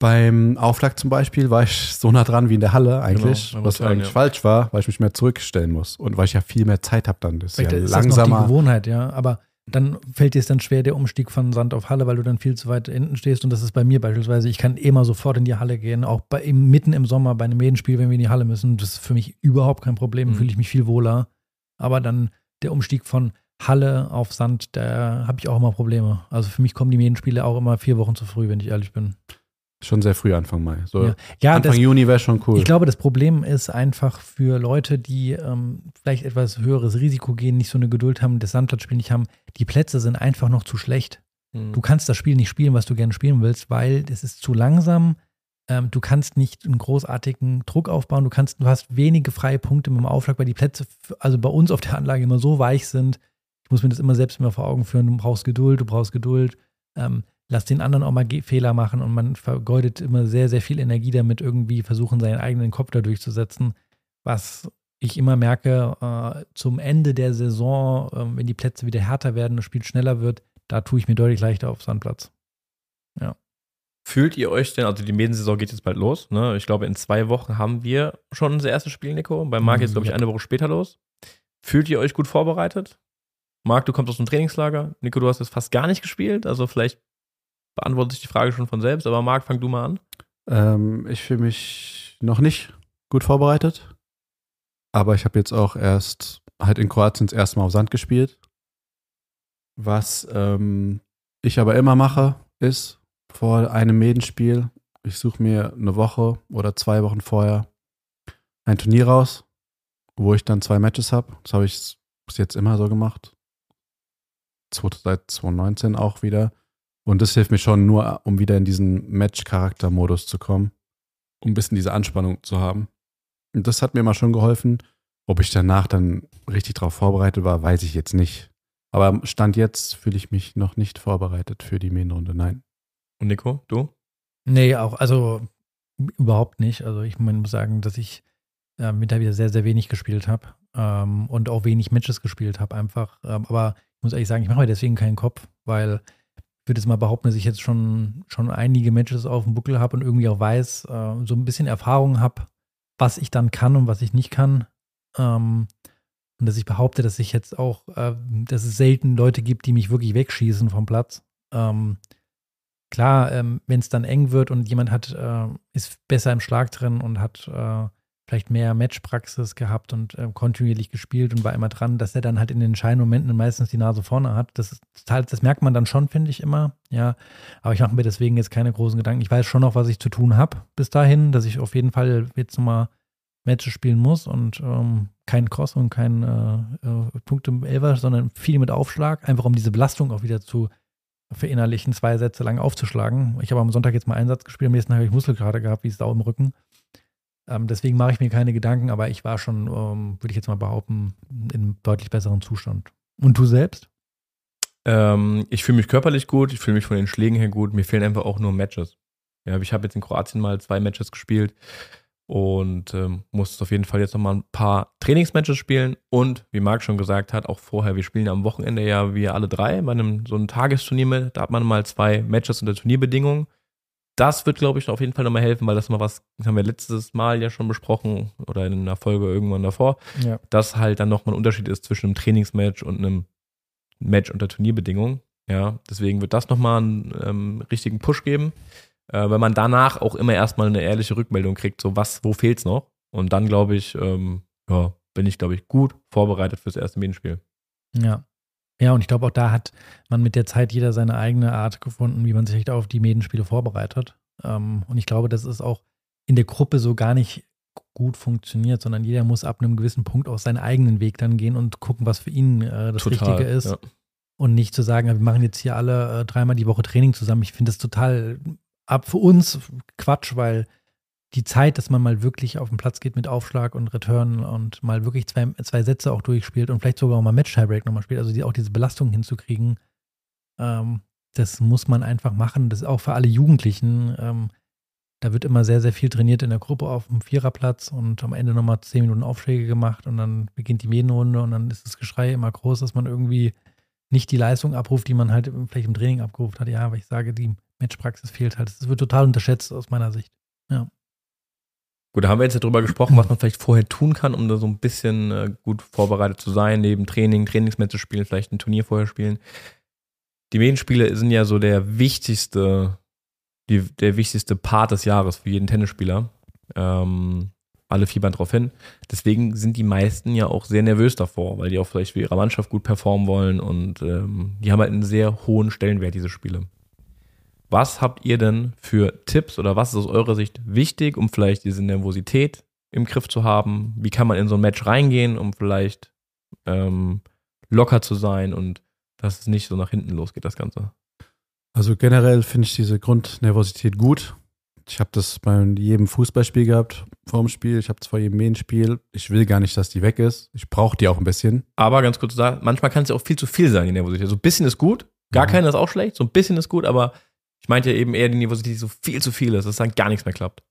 Beim Aufschlag zum Beispiel war ich so nah dran wie in der Halle eigentlich, Genau, was eigentlich ja. falsch war, weil ich mich mehr zurückstellen muss und weil ich ja viel mehr Zeit habe dann. Das ist Vielleicht ja ist das noch die langsamer. Gewohnheit, ja. Aber dann fällt dir es dann schwer, der Umstieg von Sand auf Halle, weil du dann viel zu weit hinten stehst. Und das ist bei mir beispielsweise. Ich kann immer sofort in die Halle gehen, auch bei, im, mitten im Sommer bei einem Medenspiel, wenn wir in die Halle müssen. Das ist für mich überhaupt kein Problem, Mhm. fühle ich mich viel wohler. Aber dann der Umstieg von Halle auf Sand, da habe ich auch immer Probleme. Also für mich kommen die Medenspiele auch immer vier Wochen zu früh, wenn ich ehrlich bin. Schon sehr früh Anfang Mai. So Ja, ja Anfang das, Juni wäre schon cool. Ich glaube, das Problem ist einfach für Leute, die ähm, vielleicht etwas höheres Risiko gehen, nicht so eine Geduld haben, das Sandplatzspiel nicht haben. Die Plätze sind einfach noch zu schlecht. Hm. Du kannst das Spiel nicht spielen, was du gerne spielen willst, weil es ist zu langsam. Ähm, du kannst nicht einen großartigen Druck aufbauen. Du kannst, du hast wenige freie Punkte mit dem Aufschlag, weil die Plätze, also bei uns auf der Anlage immer so weich sind. Ich muss mir das immer selbst immer vor Augen führen. Du brauchst Geduld, du brauchst Geduld. Ähm, lass den anderen auch mal Fehler machen und man vergeudet immer sehr, sehr viel Energie damit, irgendwie versuchen, seinen eigenen Kopf da durchzusetzen. Was ich immer merke, äh, zum Ende der Saison, äh, wenn die Plätze wieder härter werden, das Spiel schneller wird, da tue ich mir deutlich leichter auf Sandplatz. Fühlt ihr euch denn, also die Medensaison geht jetzt bald los, ne? Ich glaube, in zwei Wochen haben wir schon unser erstes Spiel, Nico. Bei Marc jetzt, glaube ich, Ja. eine Woche später los. Fühlt ihr euch gut vorbereitet? Marc, du kommst aus dem Trainingslager. Nico, du hast jetzt fast gar nicht gespielt. Also vielleicht beantwortet sich die Frage schon von selbst. Aber Marc, fang du mal an. Ähm, ich fühle mich noch nicht gut vorbereitet. Aber ich habe jetzt auch erst halt in Kroatien das erste Mal auf Sand gespielt. Was ähm, ich aber immer mache, ist vor einem Medenspiel, ich suche mir eine Woche oder zwei Wochen vorher ein Turnier raus, wo ich dann zwei Matches habe. Das habe ich bis jetzt immer so gemacht. Seit 2019 auch wieder. Und das hilft mir schon nur, um wieder in diesen Match-Charakter-Modus zu kommen, um ein bisschen diese Anspannung zu haben. Und das hat mir mal schon geholfen. Ob ich danach dann richtig darauf vorbereitet war, weiß ich jetzt nicht. Aber Stand jetzt fühle ich mich noch nicht vorbereitet für die Main-Runde. Nein. Und Nico, du? Nee, auch, also überhaupt nicht. Also ich muss sagen, dass ich äh, Winter wieder sehr, sehr wenig gespielt habe ähm, und auch wenig Matches gespielt habe einfach. Ähm, aber ich muss ehrlich sagen, ich mache mir deswegen keinen Kopf, weil würde jetzt mal behaupten, dass ich jetzt schon, schon einige Matches auf dem Buckel habe und irgendwie auch weiß, äh, so ein bisschen Erfahrung habe, was ich dann kann und was ich nicht kann. Ähm, und dass ich behaupte, dass ich jetzt auch, äh, dass es selten Leute gibt, die mich wirklich wegschießen vom Platz. Ähm, klar, ähm, wenn es dann eng wird und jemand hat, äh, ist besser im Schlag drin und hat äh, vielleicht mehr Matchpraxis gehabt und äh, kontinuierlich gespielt und war immer dran, dass er dann halt in den entscheidenden Momenten meistens die Nase vorne hat. Das, ist, das merkt man dann schon, finde ich immer. Ja, aber ich mache mir deswegen jetzt keine großen Gedanken. Ich weiß schon noch, was ich zu tun habe bis dahin, dass ich auf jeden Fall jetzt nochmal Matches spielen muss und ähm, kein Cross und kein äh, äh, Punkt im Elfer, sondern viel mit Aufschlag, einfach um diese Belastung auch wieder zu verinnerlichen, zwei Sätze lang aufzuschlagen. Ich habe am Sonntag jetzt mal einen Satz gespielt, am nächsten Tag habe ich Muskelkater gehabt, wie Sau im Rücken. Ähm, deswegen mache ich mir keine Gedanken, aber ich war schon, ähm, würde ich jetzt mal behaupten, in einem deutlich besseren Zustand. Und du selbst? Ähm, ich fühle mich körperlich gut, ich fühle mich von den Schlägen her gut. Mir fehlen einfach auch nur Matches. Ja, ich habe jetzt in Kroatien mal zwei Matches gespielt und ähm, muss auf jeden Fall jetzt noch mal ein paar Trainingsmatches spielen. Und wie Marc schon gesagt hat, auch vorher, wir spielen am Wochenende ja wir alle drei bei einem so einem Tagesturnier mit. Da hat man mal zwei Matches unter Turnierbedingungen. Das wird, glaube ich, auf jeden Fall nochmal helfen, weil das mal was, das haben wir letztes Mal ja schon besprochen oder in einer Folge irgendwann davor Ja. dass halt dann nochmal ein Unterschied ist zwischen einem Trainingsmatch und einem Match unter Turnierbedingungen. Ja, deswegen wird das nochmal einen ähm, richtigen Push geben, äh, weil man danach auch immer erstmal eine ehrliche Rückmeldung kriegt, so was, wo fehlt's noch? Und dann glaube ich, ähm, ja, bin ich, glaube ich, gut vorbereitet fürs erste Medienspiel. Ja. Ja, und ich glaube, auch da hat man mit der Zeit jeder seine eigene Art gefunden, wie man sich auf die Medenspiele vorbereitet. Ähm, und ich glaube, das ist auch in der Gruppe so gar nicht gut funktioniert, sondern jeder muss ab einem gewissen Punkt auch seinen eigenen Weg dann gehen und gucken, was für ihn äh, das Richtige ist. Ja. Und nicht zu sagen, wir machen jetzt hier alle äh, dreimal die Woche Training zusammen. Ich finde das total ab für uns Quatsch, weil die Zeit, dass man mal wirklich auf den Platz geht mit Aufschlag und Return und mal wirklich zwei, zwei Sätze auch durchspielt und vielleicht sogar auch mal Match-Tiebreak nochmal spielt, also die, auch diese Belastung hinzukriegen, ähm, das muss man einfach machen. Das ist auch für alle Jugendlichen. Ähm, da wird immer sehr, sehr viel trainiert in der Gruppe auf dem Viererplatz und am Ende nochmal zehn Minuten Aufschläge gemacht und dann beginnt die Medenrunde und dann ist das Geschrei immer groß, dass man irgendwie nicht die Leistung abruft, die man halt vielleicht im Training abgerufen hat. Ja, aber ich sage, die Matchpraxis fehlt halt. Das wird total unterschätzt aus meiner Sicht. Gut, da haben wir jetzt ja drüber gesprochen, was man vielleicht vorher tun kann, um da so ein bisschen äh, gut vorbereitet zu sein, neben Training, Trainingsmatches spielen, vielleicht ein Turnier vorher spielen. Die Medienspiele sind ja so der wichtigste, die, der wichtigste Part des Jahres für jeden Tennisspieler. Ähm, alle fiebern drauf hin. Deswegen sind die meisten ja auch sehr nervös davor, weil die auch vielleicht für ihre Mannschaft gut performen wollen und ähm, die haben halt einen sehr hohen Stellenwert, diese Spiele. Was habt ihr denn für Tipps oder was ist aus eurer Sicht wichtig, um vielleicht diese Nervosität im Griff zu haben? Wie kann man in so ein Match reingehen, um vielleicht ähm, locker zu sein und dass es nicht so nach hinten losgeht, das Ganze? Also generell finde ich diese Grundnervosität gut. Ich habe das bei jedem Fußballspiel gehabt, vor dem Spiel. Ich habe es vor jedem Medienspiel. Ich will gar nicht, dass die weg ist. Ich brauche die auch ein bisschen. Aber ganz kurz sagen, manchmal kann es ja auch viel zu viel sein, die Nervosität. So ein bisschen ist gut, gar Mhm. keine ist auch schlecht, so ein bisschen ist gut, aber ich meinte ja eben eher die Nervosität, die so viel zu viel ist, dass dann gar nichts mehr klappt.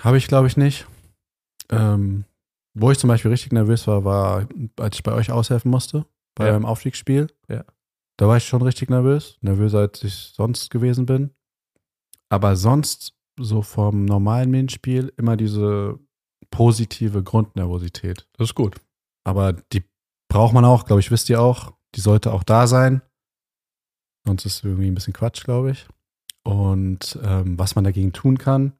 Habe ich, glaube ich, nicht. Ähm, wo ich zum Beispiel richtig nervös war, war, als ich bei euch aushelfen musste, bei Ja. einem Aufstiegsspiel. Ja. Da war ich schon richtig nervös. Nervöser, als ich sonst gewesen bin. Aber sonst, so vom normalen Medienspiel, immer diese positive Grundnervosität. Das ist gut. Aber die braucht man auch, glaube ich, wisst ihr auch. Die sollte auch da sein. Sonst ist es irgendwie ein bisschen Quatsch, glaube ich. Und ähm, was man dagegen tun kann.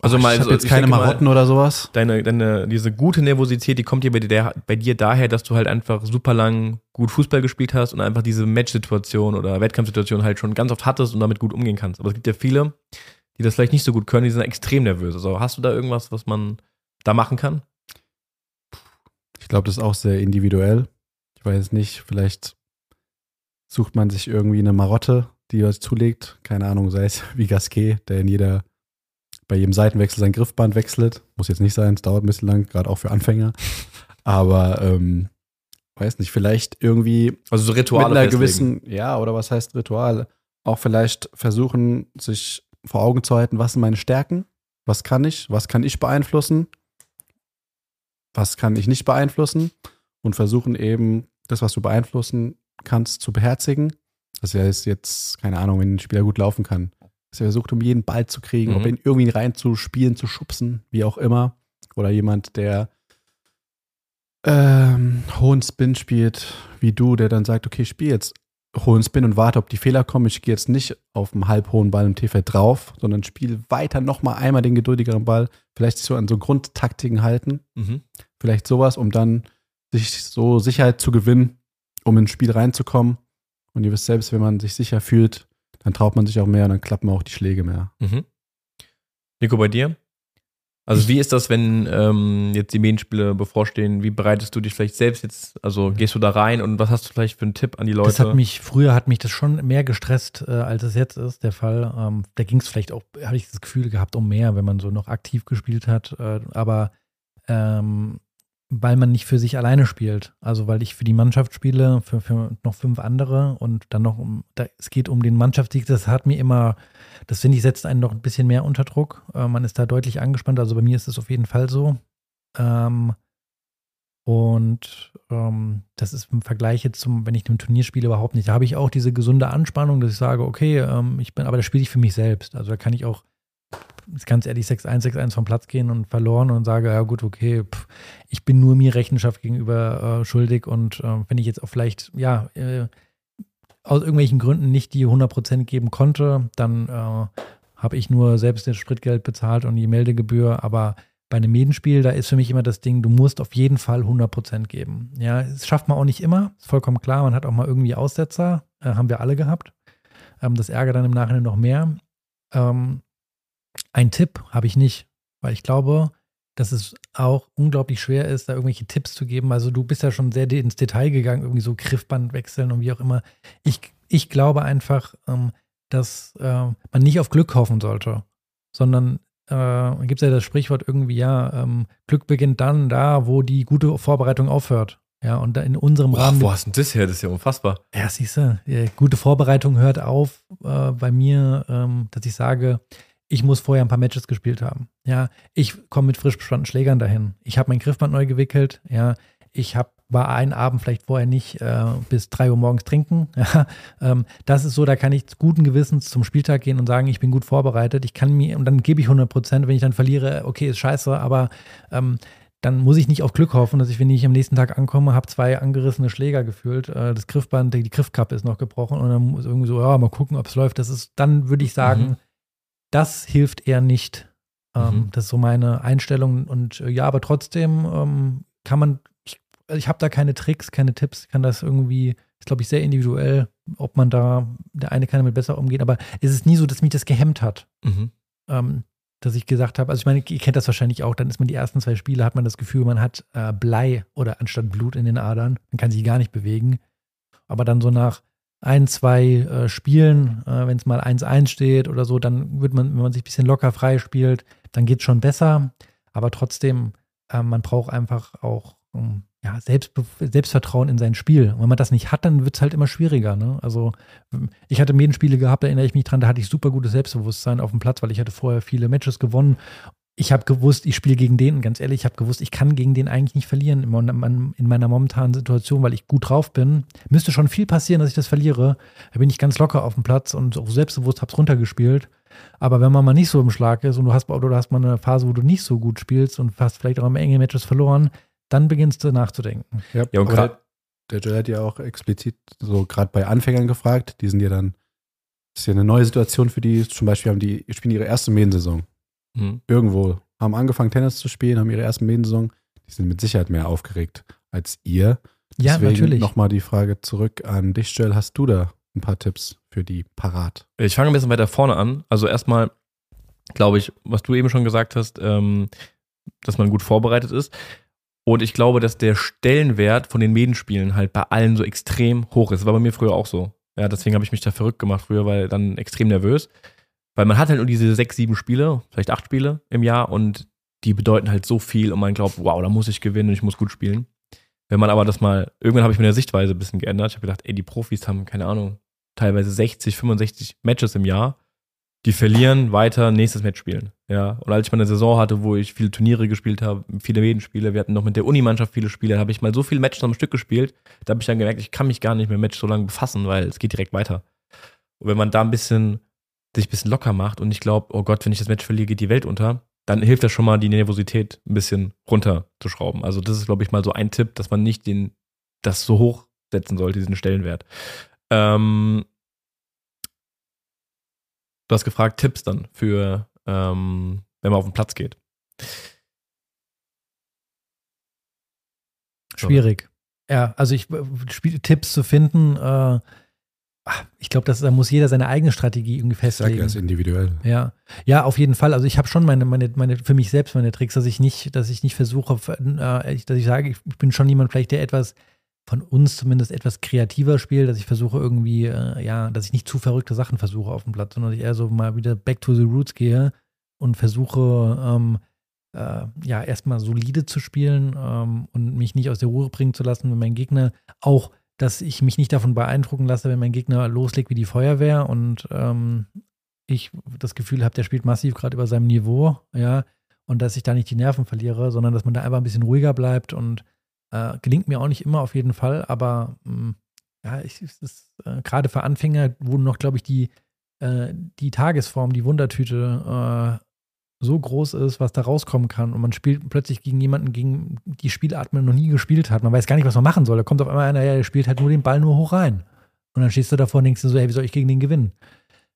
Also mal, ich habe jetzt keine denke mal, Marotten oder sowas. Deine, deine, diese gute Nervosität, die kommt dir bei dir, bei dir daher, dass du halt einfach super lang gut Fußball gespielt hast und einfach diese Matchsituation oder Wettkampfsituation halt schon ganz oft hattest und damit gut umgehen kannst. Aber es gibt ja viele, die das vielleicht nicht so gut können, die sind extrem nervös. Also hast du da irgendwas, was man da machen kann? Ich glaube, das ist auch sehr individuell. Ich weiß nicht, vielleicht sucht man sich irgendwie eine Marotte, die was zulegt. Keine Ahnung, sei es *laughs* wie Gasquet, der in jeder, bei jedem Seitenwechsel sein Griffband wechselt. Muss jetzt nicht sein, es dauert ein bisschen lang, gerade auch für Anfänger. Aber ähm, weiß nicht, vielleicht irgendwie Also so Rituale mit einer gewissen, ja, oder was heißt Ritual? Auch vielleicht versuchen, sich vor Augen zu halten, was sind meine Stärken? Was kann ich? Was kann ich beeinflussen? Was kann ich nicht beeinflussen? Und versuchen eben, das, was du beeinflussen kannst, zu beherzigen. Das heißt jetzt, keine Ahnung, wenn ein Spieler gut laufen kann. Dass er versucht, um jeden Ball zu kriegen, Mhm. ob ihn irgendwie reinzuspielen, zu schubsen, wie auch immer. Oder jemand, der ähm, hohen Spin spielt, wie du, der dann sagt, okay, ich spiele jetzt hohen Spin und warte, ob die Fehler kommen. Ich gehe jetzt nicht auf einem halb hohen Ball im T-Feld drauf, sondern spiele weiter nochmal einmal den geduldigeren Ball. Vielleicht sich so an so Grundtaktiken halten. Mhm. Vielleicht sowas, um dann sich so Sicherheit zu gewinnen, um ins Spiel reinzukommen. Und ihr wisst selbst, wenn man sich sicher fühlt, dann traut man sich auch mehr und dann klappen auch die Schläge mehr. Mhm. Nico, bei dir? Also wie ist das, wenn ähm, jetzt die Medienspiele bevorstehen? Wie bereitest du dich vielleicht selbst jetzt, also gehst du da rein und was hast du vielleicht für einen Tipp an die Leute? Das hat mich, früher hat mich das schon mehr gestresst, äh, als es jetzt ist, der Fall. Ähm, da ging es vielleicht auch, habe ich das Gefühl gehabt, um mehr, wenn man so noch aktiv gespielt hat. Äh, aber ähm, weil man nicht für sich alleine spielt. Also weil ich für die Mannschaft spiele, für, für noch fünf andere und dann noch um, da, es geht um den Mannschaftssieg, das hat mir immer, das finde ich, setzt einen noch ein bisschen mehr unter Druck. Äh, man ist da deutlich angespannt. Also bei mir ist es auf jeden Fall so. Ähm, und ähm, das ist im Vergleich jetzt zum, wenn ich ein Turnier spiele, überhaupt nicht. Da habe ich auch diese gesunde Anspannung, dass ich sage, okay, ähm, ich bin, aber da spiele ich für mich selbst. Also da kann ich auch ganz ehrlich 6-1, 6-1 vom Platz gehen und verloren und sage, ja gut, okay, pff, ich bin nur mir Rechenschaft gegenüber äh, schuldig und äh, wenn ich jetzt auch vielleicht, ja, äh, aus irgendwelchen Gründen nicht die 100% geben konnte, dann äh, habe ich nur selbst das Spritgeld bezahlt und die Meldegebühr, aber bei einem Medenspiel, da ist für mich immer das Ding, du musst auf jeden Fall 100% geben. Ja, das schafft man auch nicht immer, ist vollkommen klar, man hat auch mal irgendwie Aussetzer, äh, haben wir alle gehabt. Ähm, das ärgert dann im Nachhinein noch mehr. Ähm, ein Tipp habe ich nicht, weil ich glaube, dass es auch unglaublich schwer ist, da irgendwelche Tipps zu geben. Also du bist ja schon sehr ins Detail gegangen, irgendwie so Griffband wechseln und wie auch immer. Ich, ich glaube einfach, ähm, dass äh, man nicht auf Glück hoffen sollte, sondern äh, gibt es ja das Sprichwort irgendwie, ja, ähm, Glück beginnt dann da, wo die gute Vorbereitung aufhört. Ja, und da in unserem Boah, Rahmen. wo hast du denn das her? Das ist ja unfassbar. Ja, siehst du, ja, gute Vorbereitung hört auf äh, bei mir, ähm, dass ich sage, ich muss vorher ein paar Matches gespielt haben. Ja, ich komme mit frisch bespannten Schlägern dahin. Ich habe mein Griffband neu gewickelt. Ja, ich habe war einen Abend vielleicht vorher nicht äh, bis drei Uhr morgens trinken. *laughs* Ja, ähm, das ist so, da kann ich guten Gewissens zum Spieltag gehen und sagen, ich bin gut vorbereitet. Ich kann mir, und dann gebe ich 100 Prozent. Wenn ich dann verliere, okay, ist scheiße, aber ähm, dann muss ich nicht auf Glück hoffen, dass ich, wenn ich am nächsten Tag ankomme, habe zwei angerissene Schläger gefühlt. Äh, das Griffband, die Griffkappe ist noch gebrochen und dann muss irgendwie so, ja, mal gucken, ob es läuft. Das ist, dann würde ich sagen, Mhm. Das hilft eher nicht. Ähm, Mhm. Das ist so meine Einstellung. Und äh, ja, aber trotzdem ähm, kann man, ich, ich habe da keine Tricks, keine Tipps, ich kann das irgendwie, ist glaube ich sehr individuell, ob man da, der eine kann damit besser umgehen, aber es ist nie so, dass mich das gehemmt hat Mhm. ähm, dass ich gesagt habe, also ich meine, ihr kennt das wahrscheinlich auch, dann ist man die ersten zwei Spiele, hat man das Gefühl, man hat äh, Blei oder anstatt Blut in den Adern, man kann sich gar nicht bewegen. Aber dann so nach ein, zwei äh, Spielen, äh, wenn es mal 1-1 steht oder so, dann wird man, wenn man sich ein bisschen locker frei spielt, dann geht es schon besser. Aber trotzdem, äh, man braucht einfach auch ähm, ja, Selbstbe Selbstvertrauen in sein Spiel. Und wenn man das nicht hat, dann wird es halt immer schwieriger. Ne? Also ich hatte Medienspiele gehabt, da erinnere ich mich dran, da hatte ich super gutes Selbstbewusstsein auf dem Platz, weil ich hatte vorher viele Matches gewonnen ich habe gewusst, ich spiele gegen den, und ganz ehrlich, ich habe gewusst, ich kann gegen den eigentlich nicht verlieren in meiner, in meiner momentanen Situation, weil ich gut drauf bin. Müsste schon viel passieren, dass ich das verliere. Da bin ich ganz locker auf dem Platz und auch selbstbewusst habe es runtergespielt. Aber wenn man mal nicht so im Schlag ist und du hast, oder du hast mal eine Phase, wo du nicht so gut spielst und hast vielleicht auch am enge Matches verloren, dann beginnst du nachzudenken. Ja, Ja, und grad- der Joel hat ja auch explizit so gerade bei Anfängern gefragt. Die sind ja dann, das ist ja eine neue Situation für die. Zum Beispiel haben die, spielen ihre erste Medensaison. Mhm. Irgendwo, haben angefangen Tennis zu spielen, haben ihre erste Medensaison. Die sind mit Sicherheit mehr aufgeregt als ihr. Ja, Deswegen natürlich. Nochmal die Frage zurück an dich, Joel. Hast du da ein paar Tipps für die parat? Ich fange ein bisschen weiter vorne an. Also erstmal, glaube ich, was du eben schon gesagt hast, ähm, dass man gut vorbereitet ist. Und ich glaube, dass der Stellenwert von den Medenspielen halt bei allen so extrem hoch ist. War bei mir früher auch so. Ja, deswegen habe ich mich da verrückt gemacht früher, weil dann extrem nervös. Weil man hat halt nur diese sechs, sieben Spiele, vielleicht acht Spiele im Jahr und die bedeuten halt so viel und man glaubt, wow, da muss ich gewinnen und ich muss gut spielen. Wenn man aber das mal, irgendwann habe ich meine Sichtweise ein bisschen geändert. Ich habe gedacht, ey, die Profis haben, keine Ahnung, teilweise 60, 65 Matches im Jahr. Die verlieren, weiter, nächstes Match spielen. Ja. Und als ich mal eine Saison hatte, wo ich viele Turniere gespielt habe, viele Medenspiele, wir hatten noch mit der Unimannschaft viele Spiele, habe ich mal so viele Matches am Stück gespielt, da habe ich dann gemerkt, ich kann mich gar nicht mehr mit Match so lange befassen, weil es geht direkt weiter. Und wenn man da ein bisschen, sich ein bisschen locker macht und nicht glaubt, oh Gott, wenn ich das Match verliere, geht die Welt unter, dann hilft das schon mal, die Nervosität ein bisschen runterzuschrauben. Also das ist, glaube ich, mal so ein Tipp, dass man nicht den, das so hoch setzen sollte, diesen Stellenwert. Ähm, du hast gefragt, Tipps dann für, ähm, wenn man auf den Platz geht. Schwierig. Ja, also ich Spiel, Tipps zu finden, äh, ich glaube, da muss jeder seine eigene Strategie irgendwie Ich sag festlegen. ja, ist individuell. Ja, ja, auf jeden Fall. Also ich habe schon meine, meine, meine, für mich selbst meine Tricks, dass ich nicht, dass ich nicht versuche, äh, dass ich sage, ich bin schon jemand vielleicht, der etwas von uns zumindest etwas kreativer spielt, dass ich versuche irgendwie, äh, ja, dass ich nicht zu verrückte Sachen versuche auf dem Platz, sondern dass ich eher so mal wieder back to the roots gehe und versuche, ähm, äh, ja, erstmal solide zu spielen ähm, und mich nicht aus der Ruhe bringen zu lassen, wenn mein Gegner auch, dass ich mich nicht davon beeindrucken lasse, wenn mein Gegner loslegt wie die Feuerwehr und ähm, ich das Gefühl habe, der spielt massiv gerade über seinem Niveau, ja, und dass ich da nicht die Nerven verliere, sondern dass man da einfach ein bisschen ruhiger bleibt und äh, gelingt mir auch nicht immer auf jeden Fall, aber mh, ja, ich, es ist äh, gerade für Anfänger, wo noch, glaube ich, die, äh, die Tagesform, die Wundertüte äh, so groß ist, was da rauskommen kann und man spielt plötzlich gegen jemanden, gegen die Spielart man noch nie gespielt hat. Man weiß gar nicht, was man machen soll. Da kommt auf einmal einer, der spielt halt nur den Ball nur hoch rein. Und dann stehst du davor und denkst dir so, hey, wie soll ich gegen den gewinnen?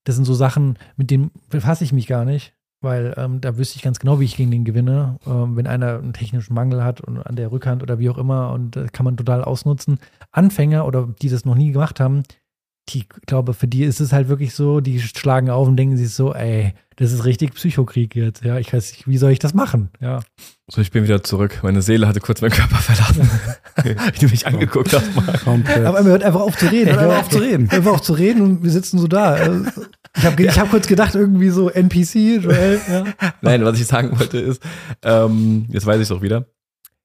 Das sind so Sachen, mit denen befasse ich mich gar nicht, weil ähm, da wüsste ich ganz genau, wie ich gegen den gewinne. Ähm, wenn einer einen technischen Mangel hat und an der Rückhand oder wie auch immer und äh, kann man total ausnutzen. Anfänger oder die das noch nie gemacht haben, die, ich glaube, für die ist es halt wirklich so, die schlagen auf und denken sich so, ey, das ist richtig Psychokrieg jetzt. Ja, ich weiß nicht, wie soll ich das machen? Ja. So, ich bin wieder zurück. Meine Seele hatte kurz meinen Körper verlassen. *laughs* Wie du mich angeguckt hast. Mal. Aber man hört einfach auf zu reden. Hört einfach auf zu reden. Hört einfach auf zu reden und wir sitzen so da. Also, Ich habe ich hab kurz gedacht, irgendwie so NPC, Joel, ja. Nein, was ich sagen wollte ist, ähm, jetzt weiß ich es auch wieder.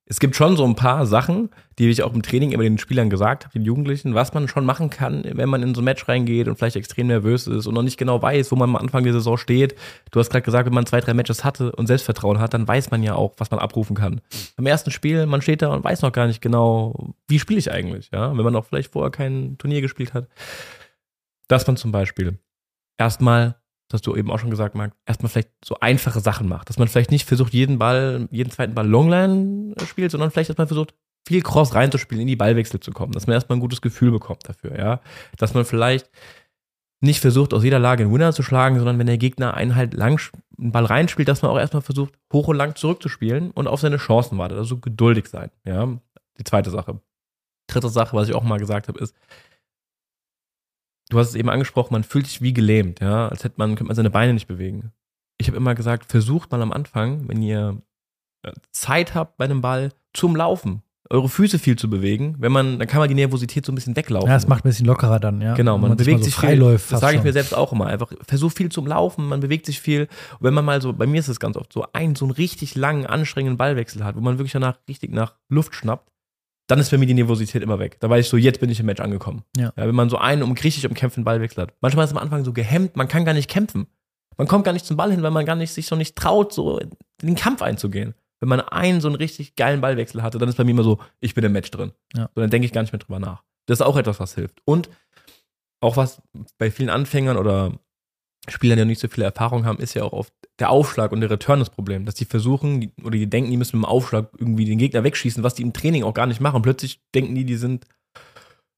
Es gibt schon so ein paar Sachen, die ich auch im Training immer den Spielern gesagt habe, den Jugendlichen, was man schon machen kann, wenn man in so ein Match reingeht und vielleicht extrem nervös ist und noch nicht genau weiß, wo man am Anfang der Saison steht. Du hast gerade gesagt, wenn man zwei, drei Matches hatte und Selbstvertrauen hat, dann weiß man ja auch, was man abrufen kann. Am ersten Spiel, man steht da und weiß noch gar nicht genau, wie spiele ich eigentlich, ja, wenn man noch vielleicht vorher kein Turnier gespielt hat. Dass man zum Beispiel erstmal das hast du eben auch schon gesagt, Marc, erstmal vielleicht so einfache Sachen macht. Dass man vielleicht nicht versucht, jeden Ball, jeden zweiten Ball Longline spielt, sondern vielleicht erstmal versucht, viel Cross reinzuspielen, in die Ballwechsel zu kommen. Dass man erstmal ein gutes Gefühl bekommt dafür, ja. Dass man vielleicht nicht versucht, aus jeder Lage einen Winner zu schlagen, sondern wenn der Gegner einen halt lang einen Ball reinspielt, dass man auch erstmal versucht, hoch und lang zurückzuspielen und auf seine Chancen wartet. Also geduldig sein, ja. Die zweite Sache. Dritte Sache, was ich auch mal gesagt habe, ist, du hast es eben angesprochen, man fühlt sich wie gelähmt, ja, als hätte man, könnte man seine Beine nicht bewegen. Ich habe immer gesagt, versucht mal am Anfang, wenn ihr äh, Zeit habt bei einem Ball, zum Laufen, eure Füße viel zu bewegen. Wenn man, dann kann man die Nervosität so ein bisschen weglaufen. Ja, es macht ein bisschen lockerer dann, ja. Genau, man, Wenn bewegt sich so viel. Das sage ich mir selbst auch immer. Einfach versuch viel zum Laufen, man bewegt sich viel. Und wenn man mal so, bei mir ist es ganz oft so, einen so einen richtig langen, anstrengenden Ballwechsel hat, wo man wirklich danach richtig nach Luft schnappt, dann ist bei mir die Nervosität immer weg. Da weiß ich so, jetzt bin ich im Match angekommen. Ja. wenn man so einen um richtig umkämpften Ballwechsel hat. Manchmal ist es am Anfang so gehemmt, man kann gar nicht kämpfen. Man kommt gar nicht zum Ball hin, weil man gar nicht sich noch nicht traut, so in den Kampf einzugehen. Wenn man einen so einen richtig geilen Ballwechsel hatte, dann ist bei mir immer so, ich bin im Match drin. Ja. So, dann denke ich gar nicht mehr drüber nach. Das ist auch etwas, was hilft. Und auch was bei vielen Anfängern oder Spielern, die noch nicht so viele Erfahrung haben, ist ja auch oft der Aufschlag und der Return das Problem. Dass die versuchen oder die denken, die müssen mit dem Aufschlag irgendwie den Gegner wegschießen, was die im Training auch gar nicht machen. Plötzlich denken die, die sind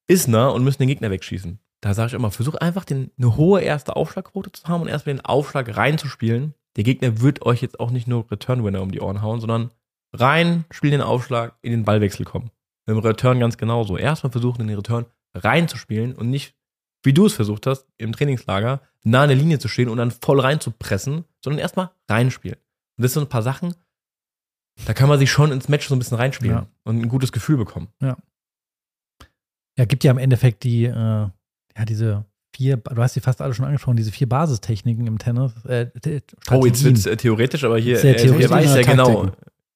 Isner und müssen den Gegner wegschießen. Da sage ich immer, versuch einfach den, eine hohe erste Aufschlagquote zu haben und erstmal den Aufschlag reinzuspielen. Der Gegner wird euch jetzt auch nicht nur Return-Winner um die Ohren hauen, sondern rein, spielen den Aufschlag, in den Ballwechsel kommen. Im Return ganz genauso. Erstmal versuchen, den Return reinzuspielen und nicht, wie du es versucht hast, im Trainingslager, nah an der Linie zu stehen und dann voll reinzupressen, sondern erstmal reinspielen. Und das sind ein paar Sachen, da kann man sich schon ins Match so ein bisschen reinspielen Ja. und ein gutes Gefühl bekommen. Ja, gibt ja im Endeffekt die, äh, ja, diese vier, du hast die fast alle schon angesprochen, diese vier Basistechniken im Tennis. Äh, Oh, jetzt wird es theoretisch, aber hier, Sehr er theoretisch weiß ja genau.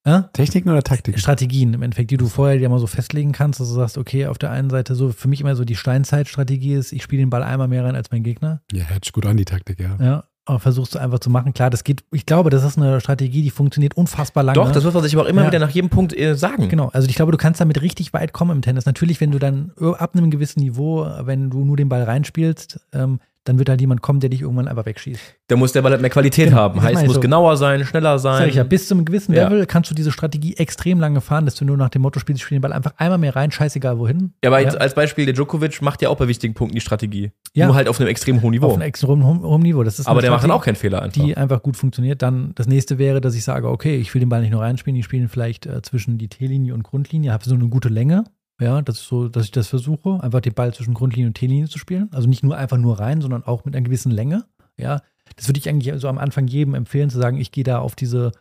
Äh? Techniken oder Taktiken? Strategien im Endeffekt, die du vorher dir mal so festlegen kannst, dass du sagst, okay, auf der einen Seite so, für mich immer so die Steinzeitstrategie ist, ich spiele den Ball einmal mehr rein als mein Gegner. Ja, hört sich gut an, die Taktik, ja. Ja, aber versuchst du einfach zu machen. Klar, das geht, ich glaube, das ist eine Strategie, die funktioniert unfassbar lange. Doch, das muss man sich aber auch immer Ja. wieder nach jedem Punkt äh, sagen. Genau, also ich glaube, du kannst damit richtig weit kommen im Tennis. Natürlich, wenn du dann ab einem gewissen Niveau, wenn du nur den Ball reinspielst, ähm, dann wird halt jemand kommen, der dich irgendwann einfach wegschießt. Da muss der Ball halt mehr Qualität Genau, haben. das Heißt, ich muss so. genauer sein, schneller sein. Sag ich ja, bis zu einem gewissen Ja. Level kannst du diese Strategie extrem lange fahren, dass du nur nach dem Motto spielst, ich spiele den Ball einfach einmal mehr rein, scheißegal wohin. Ja, aber Ja. als Beispiel, der Djokovic macht ja auch bei wichtigen Punkten die Strategie. Ja. Nur halt auf einem extrem hohen Niveau. Auf einem extrem hohen, hohen Niveau. Das ist aber der macht dann Strategie, auch keinen Fehler einfach. die einfach gut funktioniert. Dann das nächste wäre, dass ich sage, okay, ich will den Ball nicht nur reinspielen, ich spiele ihn vielleicht äh, zwischen die T-Linie und Grundlinie, habe so eine gute Länge. Ja, das ist so, dass ich das versuche, einfach den Ball zwischen Grundlinie und T-Linie zu spielen. Also nicht nur einfach nur rein, sondern auch mit einer gewissen Länge. Ja, das würde ich eigentlich so am Anfang jedem empfehlen, zu sagen, ich gehe da auf diese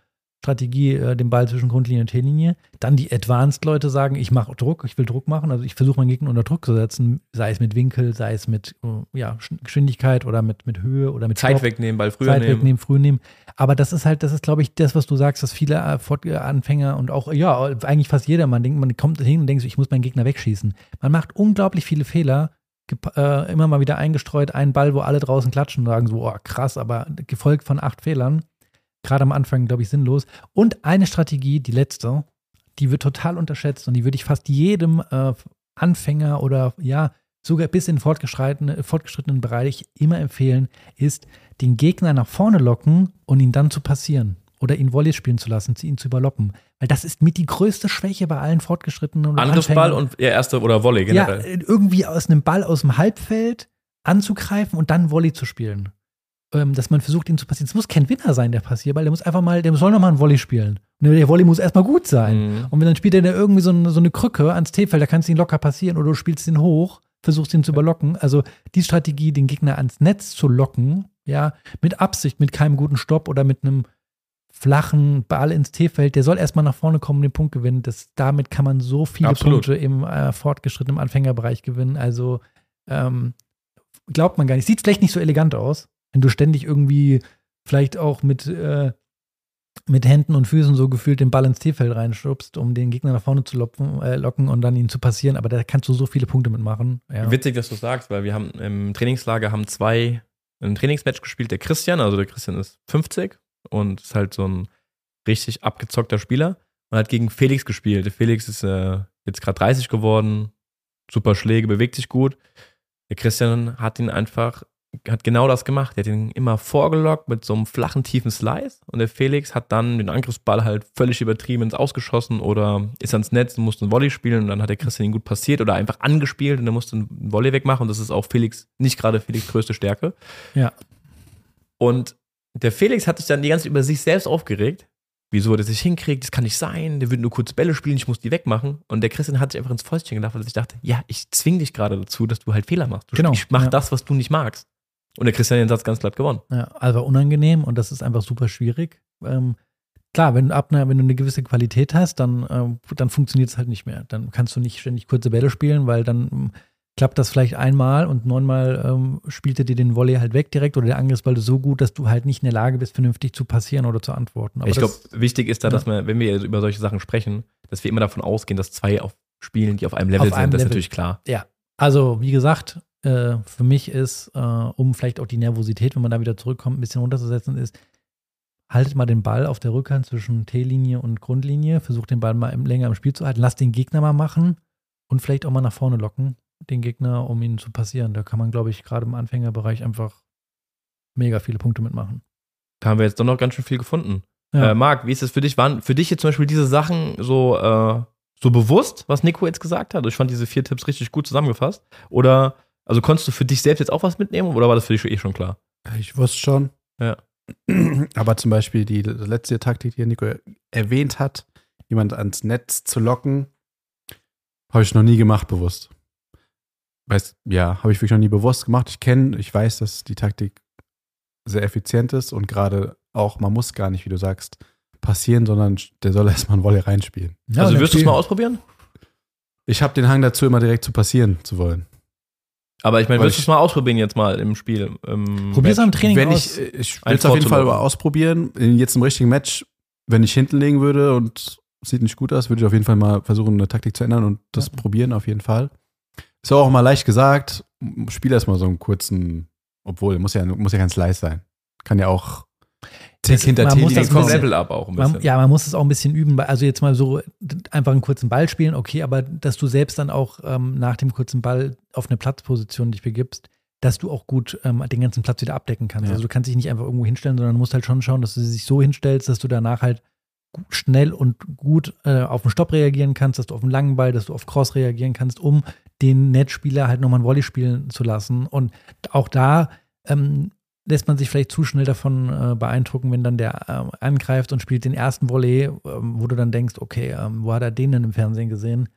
Strategie, äh, den Ball zwischen Grundlinie und T-Linie. Dann die Advanced-Leute sagen, ich mache Druck, ich will Druck machen. Also ich versuche meinen Gegner unter Druck zu setzen, sei es mit Winkel, sei es mit äh, ja, Sch- Geschwindigkeit oder mit, mit Höhe oder mit Zeit Stopp. wegnehmen, Ball früher Zeit nehmen. wegnehmen, früh nehmen. Aber das ist halt, das ist, glaube ich, das, was du sagst, dass viele Fort- äh, Anfänger und auch, ja, eigentlich fast jeder, man denkt, man kommt hin und denkt so, ich muss meinen Gegner wegschießen. Man macht unglaublich viele Fehler, äh, immer mal wieder eingestreut, einen Ball, wo alle draußen klatschen und sagen so, oh, krass, aber gefolgt von acht Fehlern. Gerade am Anfang, glaube ich, sinnlos. Und eine Strategie, die letzte, die wird total unterschätzt und die würde ich fast jedem äh, Anfänger oder ja, sogar bis in fortgeschrittenen, fortgeschrittenen Bereich immer empfehlen, ist, den Gegner nach vorne locken und ihn dann zu passieren. Oder ihn Volley spielen zu lassen, ihn zu überloppen. Weil das ist mit die größte Schwäche bei allen Fortgeschrittenen Angriffsball und ja, erste oder Volley ja, generell. irgendwie aus einem Ball aus dem Halbfeld anzugreifen und dann Volley zu spielen. Ähm, dass man versucht, ihn zu passieren. Es muss kein Winner sein, der Passierball. Der muss einfach mal, der soll noch mal ein Volley spielen. Und der Volley muss erstmal gut sein. Mhm. Und wenn dann spielt er da irgendwie so eine, so eine Krücke ans T-Feld, da kannst du ihn locker passieren oder du spielst ihn hoch, versuchst ihn zu überlocken. Also die Strategie, den Gegner ans Netz zu locken, ja, mit Absicht, mit keinem guten Stopp oder mit einem flachen Ball ins T-Feld, der soll erstmal nach vorne kommen und den Punkt gewinnen. Das, damit kann man so viele Absolut. Punkte im äh, fortgeschrittenen Anfängerbereich gewinnen. Also ähm, glaubt man gar nicht. Sieht vielleicht nicht so elegant aus, wenn du ständig irgendwie vielleicht auch mit, äh, mit Händen und Füßen so gefühlt den Ball ins T-Feld reinschubst, um den Gegner nach vorne zu locken, äh, locken und dann ihn zu passieren. Aber da kannst du so viele Punkte mitmachen. Ja. Witzig, dass du sagst, weil wir haben im Trainingslager haben zwei ein Trainingsmatch gespielt. Der Christian, also der Christian ist 50 und ist halt so ein richtig abgezockter Spieler und hat gegen Felix gespielt. Der Felix ist äh, jetzt gerade 30 geworden, super Schläge, bewegt sich gut. Der Christian hat ihn einfach, hat genau das gemacht. Er hat ihn immer vorgelockt mit so einem flachen, tiefen Slice und der Felix hat dann den Angriffsball halt völlig übertrieben ins Ausgeschossen oder ist ans Netz und musste einen Volley spielen und dann hat der Christian ihn gut passiert oder einfach angespielt und er musste einen Volley wegmachen und das ist auch Felix, nicht gerade Felix größte Stärke. Ja. Und der Felix hat sich dann die ganze Zeit über sich selbst aufgeregt. Wieso er das nicht hinkriegt, das kann nicht sein, der will nur kurz Bälle spielen, ich muss die wegmachen. Und der Christian hat sich einfach ins Fäustchen gedacht, weil ich dachte, ja, ich zwing dich gerade dazu, dass du halt Fehler machst. Du, Genau, Ich mach ja. das, was du nicht magst. Und der Christian hat den Satz ganz glatt gewonnen. Ja, also unangenehm und das ist einfach super schwierig. Ähm, klar, wenn du, ab einer, wenn du eine gewisse Qualität hast, dann, ähm, dann funktioniert es halt nicht mehr. Dann kannst du nicht ständig kurze Bälle spielen, weil dann ähm, klappt das vielleicht einmal und neunmal ähm, spielt er dir den Volley halt weg direkt oder der Angriffsball ist so gut, dass du halt nicht in der Lage bist, vernünftig zu passieren oder zu antworten. Aber ich glaube, wichtig ist da, dass ja. wir, wenn wir über solche Sachen sprechen, dass wir immer davon ausgehen, dass zwei auf spielen, die auf einem Level Auf sind. einem das ist Level. natürlich klar. Also, wie gesagt, äh, für mich ist, äh, um vielleicht auch die Nervosität, wenn man da wieder zurückkommt, ein bisschen runterzusetzen, ist, haltet mal den Ball auf der Rückhand zwischen T-Linie und Grundlinie, versucht den Ball mal im, länger im Spiel zu halten, lasst den Gegner mal machen und vielleicht auch mal nach vorne locken, den Gegner, um ihn zu passieren. Da kann man, glaube ich, gerade im Anfängerbereich einfach mega viele Punkte mitmachen. Da haben wir jetzt doch noch ganz schön viel gefunden. Ja. Äh, Marc, wie ist es für dich? Waren für dich jetzt zum Beispiel diese Sachen so, äh, so bewusst, was Nico jetzt gesagt hat? Ich fand diese vier Tipps richtig gut zusammengefasst. Oder, also konntest du für dich selbst jetzt auch was mitnehmen oder war das für dich eh schon klar? Ich wusste schon. Ja. *clears throat* Aber zum Beispiel die letzte Taktik, die Nico erwähnt hat, jemand ans Netz zu locken, habe ich noch nie gemacht, bewusst. Weißt, ja, habe ich wirklich noch nie bewusst gemacht. Ich kenne, ich weiß, dass die Taktik sehr effizient ist und gerade auch, man muss gar nicht, wie du sagst, passieren, sondern der soll *laughs* erstmal ein Volley reinspielen. Ja, also wirst du es mal ausprobieren? Ich habe den Hang dazu, immer direkt zu passieren zu wollen. Aber ich meine, Weil wirst du ich- es mal ausprobieren jetzt mal im Spiel? Im Probier's Match? am Training wenn aus. ich, ich will es auf jeden Fall ausprobieren. In Jetzt im richtigen Match, wenn ich hinten würde und es sieht nicht gut aus, würde ich auf jeden Fall mal versuchen, eine Taktik zu ändern und das Ja. probieren auf jeden Fall. Ist auch mal leicht gesagt. Spiel erstmal so einen kurzen, obwohl, muss ja, muss ja kein Slice sein. Kann ja auch Tick Das- hinter man T muss Die das liegen. kommt bisschen- Level up auch ein bisschen. Man, ja, man muss es auch ein bisschen üben. Also jetzt mal so einfach einen kurzen Ball spielen, okay, aber dass du selbst dann auch ähm, nach dem kurzen Ball auf eine Platzposition dich begibst, dass du auch gut ähm, den ganzen Platz wieder abdecken kannst. Ja. Also du kannst dich nicht einfach irgendwo hinstellen, sondern du musst halt schon schauen, dass du dich so hinstellst, dass du danach halt schnell und gut äh, auf den Stopp reagieren kannst, dass du auf den langen Ball, dass du auf Cross reagieren kannst, um den Netzspieler halt nochmal ein Volley spielen zu lassen. Und auch da ähm, lässt man sich vielleicht zu schnell davon äh, beeindrucken, wenn dann der ähm, angreift und spielt den ersten Volley, ähm, wo du dann denkst, okay, ähm, wo hat er den denn im Fernsehen gesehen?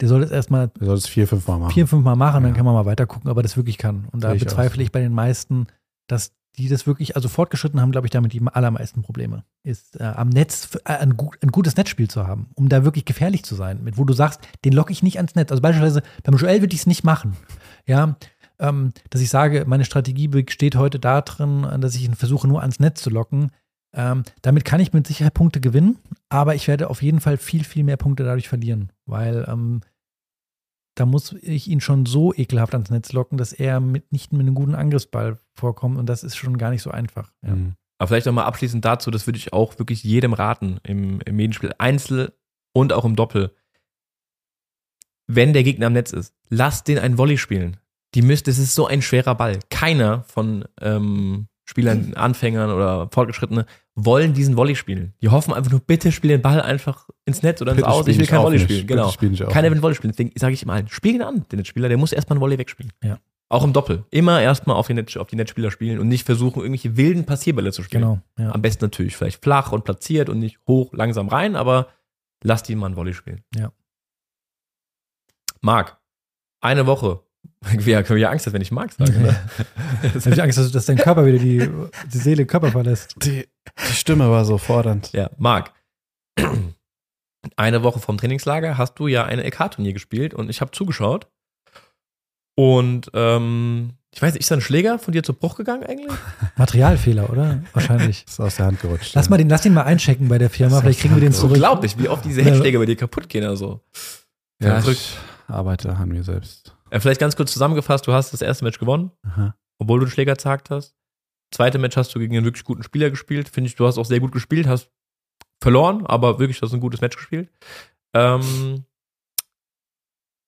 Der soll das erstmal vier, fünf Mal machen. vier, fünf Mal machen, dann Ja. kann man mal weiter gucken, ob er das wirklich kann. Und da ich bezweifle auch. ich bei den meisten, dass die das wirklich, also fortgeschritten haben, glaube ich, damit die allermeisten Probleme. Ist äh, am Netz äh, ein, gut, ein gutes Netzspiel zu haben, um da wirklich gefährlich zu sein, mit wo du sagst, den locke ich nicht ans Netz. Also beispielsweise beim Joel würde ich es nicht machen. Ja, dass ich sage, meine Strategie besteht heute darin, dass ich ihn versuche, nur ans Netz zu locken. Ähm, damit kann ich mit Sicherheit Punkte gewinnen, aber ich werde auf jeden Fall viel, viel mehr Punkte dadurch verlieren, weil ähm, da muss ich ihn schon so ekelhaft ans Netz locken, dass er mit, nicht mit einem guten Angriffsball vorkommt und das ist schon gar nicht so einfach. Ja. Mhm. Aber vielleicht noch mal abschließend dazu, das würde ich auch wirklich jedem raten im, im Medienspiel, Einzel und auch im Doppel. Wenn der Gegner am Netz ist, lasst den einen Volley spielen. Die müsst, das ist so ein schwerer Ball. Keiner von ähm, Spielern, Anfängern oder Fortgeschrittene wollen diesen Volley spielen. Die hoffen einfach nur, bitte spiel den Ball einfach ins Netz oder ins Bitte Aus. Ich will kein Volley nicht. spielen. Genau. spiel Keiner will Volley spielen. Deswegen sage ich ihm allen, spiel ihn an, den Netzspieler. Der muss erstmal einen Volley wegspielen. Ja. Auch im Doppel. Immer erstmal auf, Net- auf die Netzspieler spielen und nicht versuchen, irgendwelche wilden Passierbälle zu spielen. Genau. Ja. Am besten natürlich vielleicht flach und platziert und nicht hoch, langsam rein, aber lasst ihn mal ein Volley spielen. Ja. Marc, eine Woche. *laughs* Ja, können wir ja Angst, hast, wenn ich Marc sage. Ne? *laughs* Habe ich Angst, dass, dass dein Körper wieder die, die Seele den Körper verlässt. Die, die Stimme war so fordernd. ja, Marc. *clears throat* Eine Woche vom Trainingslager hast du ja ein LK-Turnier gespielt und ich habe zugeschaut. Und ähm, ich weiß nicht, ist da ein Schläger von dir zu Bruch gegangen eigentlich? *laughs* Materialfehler, oder? Wahrscheinlich. Ist aus der Hand gerutscht. Lass mal den, lass den mal einchecken bei der Firma, vielleicht kriegen wir den zurück. Unglaublich, wie oft diese Ja. Heckschläger bei dir kaputt gehen. Also. ja, verrückt. ich arbeite an mir selbst. Äh, vielleicht ganz kurz zusammengefasst, du hast das erste Match gewonnen. Aha. obwohl du den Schläger zagt hast. Zweite Match hast du gegen einen wirklich guten Spieler gespielt. Finde ich, du hast auch sehr gut gespielt, hast verloren, aber wirklich hast ein gutes Match gespielt. Ähm,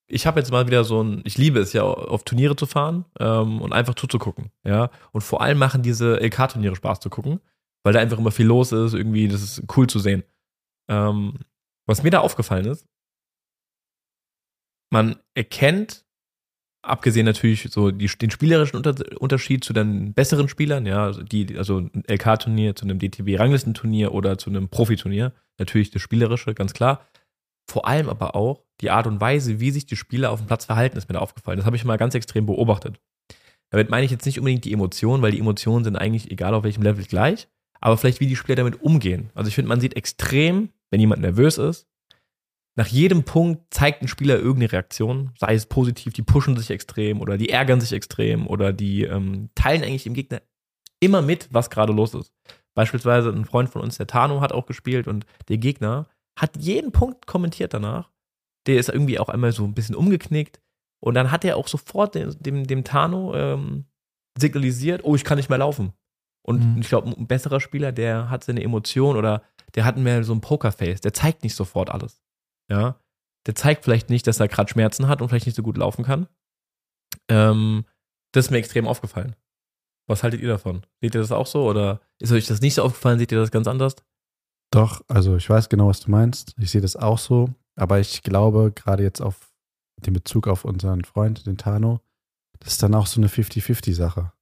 ich habe jetzt mal wieder so ein, ich liebe es ja, auf Turniere zu fahren ähm, und einfach zuzugucken, ja. Und vor allem machen diese LK-Turniere Spaß zu gucken, weil da einfach immer viel los ist, irgendwie, das ist cool zu sehen. Ähm, was mir da aufgefallen ist, man erkennt abgesehen natürlich so die, den spielerischen Unter Unterschied zu den besseren Spielern, ja, also die, also ein LK-Turnier zu einem DTB-Ranglistenturnier oder zu einem Profiturnier, natürlich das Spielerische, ganz klar. Vor allem aber auch die Art und Weise, wie sich die Spieler auf dem Platz verhalten, ist mir da aufgefallen. Das habe ich mal ganz extrem beobachtet. Damit meine ich jetzt nicht unbedingt die Emotionen, weil die Emotionen sind eigentlich egal auf welchem Level gleich, aber vielleicht wie die Spieler damit umgehen. Also ich finde, man sieht extrem, wenn jemand nervös ist, nach jedem Punkt zeigt ein Spieler irgendeine Reaktion, sei es positiv, die pushen sich extrem oder die ärgern sich extrem oder die ähm, teilen eigentlich dem Gegner immer mit, was gerade los ist. Beispielsweise ein Freund von uns, der Tano, hat auch gespielt und der Gegner hat jeden Punkt kommentiert danach. Der ist irgendwie auch einmal so ein bisschen umgeknickt Und dann hat er auch sofort dem, dem, dem Tano ähm, signalisiert, oh, ich kann nicht mehr laufen. Und Mhm. ich glaube, ein besserer Spieler, der hat seine Emotion oder der hat mehr so ein Pokerface. Der zeigt nicht sofort alles. Ja. Der zeigt vielleicht nicht, dass er gerade Schmerzen hat und vielleicht nicht so gut laufen kann. Ähm, das ist mir extrem aufgefallen. Was haltet ihr davon? Seht ihr das auch so oder ist euch das nicht so aufgefallen? Seht ihr das ganz anders? Doch, also ich weiß genau, was du meinst. Ich sehe das auch so. Aber ich glaube, gerade jetzt auf den Bezug auf unseren Freund, den Tano, das ist dann auch so eine 50-50-Sache.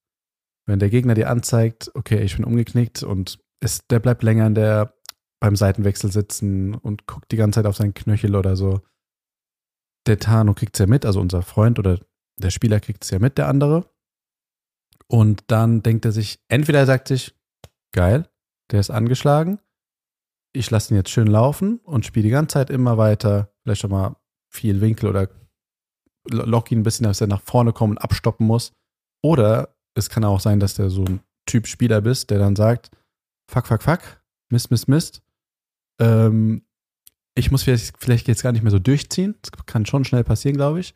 Wenn der Gegner dir anzeigt, okay, ich bin umgeknickt und es, der bleibt länger in der, beim Seitenwechsel sitzen und guckt die ganze Zeit auf seinen Knöchel oder so. Der Tano kriegt es ja mit, also unser Freund oder der Spieler kriegt es ja mit, der andere. Und dann denkt er sich, entweder er sagt sich, geil, der ist angeschlagen, ich lasse ihn jetzt schön laufen und spiele die ganze Zeit immer weiter, vielleicht schon mal viel Winkel oder lo- lock ihn ein bisschen, dass er nach vorne kommt und abstoppen muss. Oder es kann auch sein, dass der so ein Typ Spieler bist, der dann sagt, fuck, fuck, fuck, Mist, Mist, Mist. Ähm, ich muss vielleicht, vielleicht jetzt gar nicht mehr so durchziehen. Das kann schon schnell passieren, glaube ich.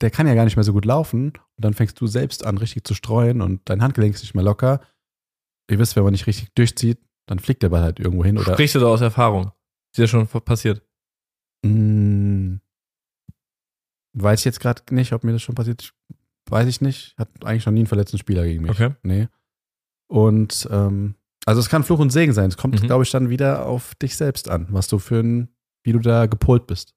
Der kann ja gar nicht mehr so gut laufen. Und dann fängst du selbst an, richtig zu streuen und dein Handgelenk ist nicht mehr locker. Ihr wisst, wenn man nicht richtig durchzieht, dann fliegt der Ball halt irgendwo hin. Oder Sprichst du da aus Erfahrung? Ist dir schon passiert? Mm, weiß ich jetzt gerade nicht, ob mir das schon passiert. Weiß ich nicht. Hat eigentlich noch nie einen verletzten Spieler gegen mich. Okay. Nee. Und ähm, also es kann Fluch und Segen sein. Es kommt, Mhm. glaube ich, dann wieder auf dich selbst an, was du für ein, wie du da gepolt bist.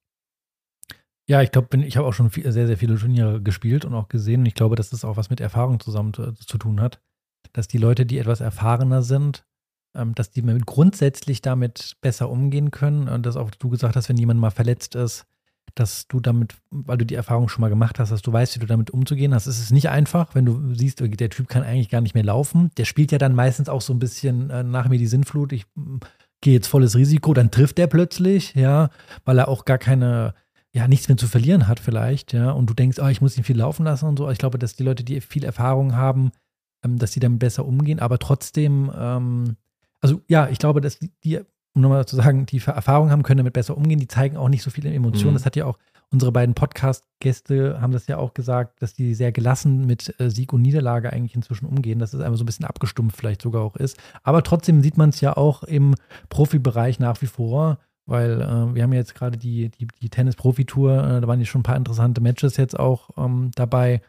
Ja, ich glaube, ich habe auch schon viel, sehr, sehr viele Turniere gespielt und auch gesehen. Und ich glaube, dass das auch was mit Erfahrung zusammen zu, zu tun hat. Dass die Leute, die etwas erfahrener sind, ähm, dass die grundsätzlich damit besser umgehen können. Und dass auch du gesagt hast, wenn jemand mal verletzt ist, dass du damit, weil du die Erfahrung schon mal gemacht hast, dass du weißt, wie du damit umzugehen hast. Es ist nicht einfach, wenn du siehst, der Typ kann eigentlich gar nicht mehr laufen. Der spielt ja dann meistens auch so ein bisschen äh, nach mir die Sinnflut. Ich mm, gehe jetzt volles Risiko, dann trifft er plötzlich, ja, weil er auch gar keine, ja, nichts mehr zu verlieren hat vielleicht, ja, und du denkst, oh, ich muss ihn viel laufen lassen und so. Ich glaube, dass die Leute, die viel Erfahrung haben, ähm, dass sie damit besser umgehen, aber trotzdem, ähm, also ja, ich glaube, dass die, die um nochmal zu sagen, die Erfahrung haben, können damit besser umgehen, die zeigen auch nicht so viele Emotionen. Mhm. Das hat ja auch unsere beiden Podcast-Gäste haben das ja auch gesagt, dass die sehr gelassen mit äh, Sieg und Niederlage eigentlich inzwischen umgehen, dass es einfach so ein bisschen abgestumpft vielleicht sogar auch ist. Aber trotzdem sieht man es ja auch im Profibereich nach wie vor, weil äh, wir haben ja jetzt gerade die, die, die Tennis-Profi-Tour, äh, da waren ja schon ein paar interessante Matches jetzt auch ähm, dabei,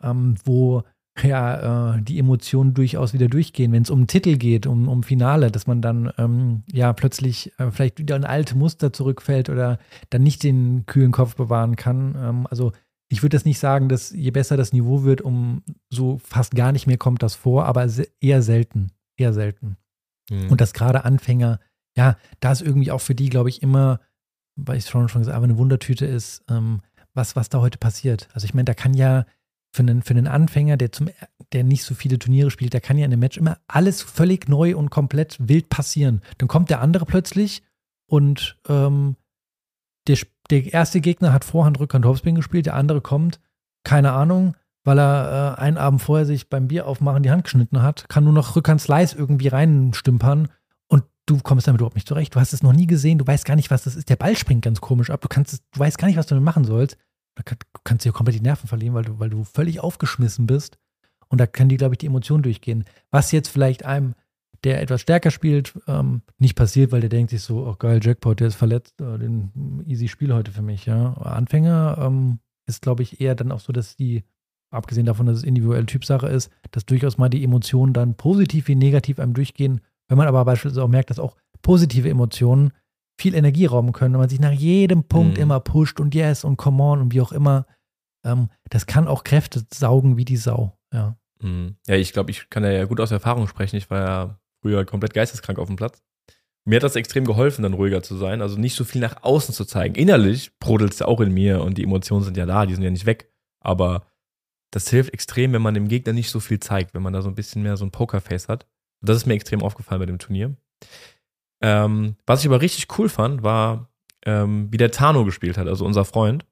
ähm, wo ja äh, die Emotionen durchaus wieder durchgehen, wenn es um Titel geht, um, um Finale, dass man dann ähm, ja plötzlich äh, vielleicht wieder in alte Muster zurückfällt oder dann nicht den kühlen Kopf bewahren kann. Ähm, also ich würde das nicht sagen, dass je besser das Niveau wird, um so fast gar nicht mehr kommt das vor, aber eher selten, eher selten. Mhm. Und dass gerade Anfänger, ja, da ist irgendwie auch für die, glaube ich, immer, weil ich es schon schon gesagt habe, eine Wundertüte ist, ähm, was, was da heute passiert. Also ich meine, da kann ja für einen, für einen Anfänger, der, zum, der nicht so viele Turniere spielt, da kann ja in einem Match immer alles völlig neu und komplett wild passieren. Dann kommt der andere plötzlich und ähm, der, der erste Gegner hat Vorhand, Rückhand, Topspin gespielt, der andere kommt, keine Ahnung, weil er äh, einen Abend vorher sich beim Bier aufmachen die Hand geschnitten hat, kann nur noch Rückhand Slice irgendwie reinstümpern und du kommst damit überhaupt nicht zurecht. Du hast es noch nie gesehen, du weißt gar nicht, was das ist. Der Ball springt ganz komisch ab, du kannst du weißt gar nicht, was du damit machen sollst. Du kannst dir komplett die Nerven verlieren, weil du, weil du völlig aufgeschmissen bist. Und da kann die, glaube ich, die Emotionen durchgehen. Was jetzt vielleicht einem, der etwas stärker spielt, ähm, nicht passiert, weil der denkt sich so, oh geil, Jackpot, der ist verletzt, äh, den easy Spiel heute für mich, ja. Anfänger ähm, ist, glaube ich, eher dann auch so, dass die, abgesehen davon, dass es individuelle Typsache ist, dass durchaus mal die Emotionen dann positiv wie negativ einem durchgehen. Wenn man aber beispielsweise auch merkt, dass auch positive Emotionen viel Energie rauben können, wenn man sich nach jedem Punkt Mhm. immer pusht und yes und come on und wie auch immer. Ähm, das kann auch Kräfte saugen wie die Sau, ja. Mhm. Ja, ich glaube, ich kann ja gut aus Erfahrung sprechen. Ich war ja früher komplett geisteskrank auf dem Platz. Mir hat das extrem geholfen, dann ruhiger zu sein, also nicht so viel nach außen zu zeigen. Innerlich brodelt es ja auch in mir und die Emotionen sind ja da, die sind ja nicht weg. Aber das hilft extrem, wenn man dem Gegner nicht so viel zeigt, wenn man da so ein bisschen mehr so ein Pokerface hat. Und das ist mir extrem aufgefallen bei dem Turnier. Ähm, was ich aber richtig cool fand, war, ähm, wie der Tano gespielt hat, also unser Freund.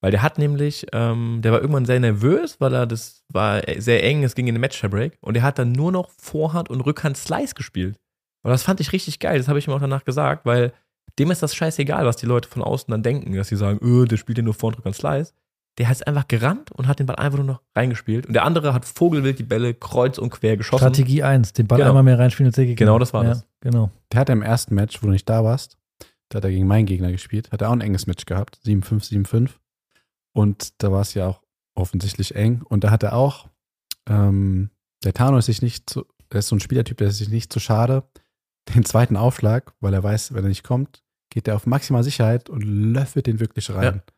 Weil der hat nämlich, ähm, der war irgendwann sehr nervös, weil er das war sehr eng, es ging in den Match-Break und er hat dann nur noch Vorhand und Rückhand Slice gespielt. Und das fand ich richtig geil, das habe ich ihm auch danach gesagt, weil dem ist das scheißegal, was die Leute von außen dann denken, dass sie sagen, öh, der spielt ja nur Vorhand, Rückhand Slice. Der hat einfach gerannt und hat den Ball einfach nur noch reingespielt. Und der andere hat vogelwild die Bälle kreuz und quer geschossen. Strategie 1, den Ball Genau. einmal mehr reinspielen und der Gegner. Genau, das war ja, das. Genau. Der hat im ersten Match, wo du nicht da warst, da hat er gegen meinen Gegner gespielt, hat er auch ein enges Match gehabt. 7-5, 7-5. Und da war es ja auch offensichtlich eng. Und da hat er auch, ähm, der Tano ist sich nicht zu, er ist so ein Spielertyp, der ist sich nicht zu schade, den zweiten Aufschlag, weil er weiß, wenn er nicht kommt, geht er auf maximal Sicherheit und löffelt den wirklich rein. Ja.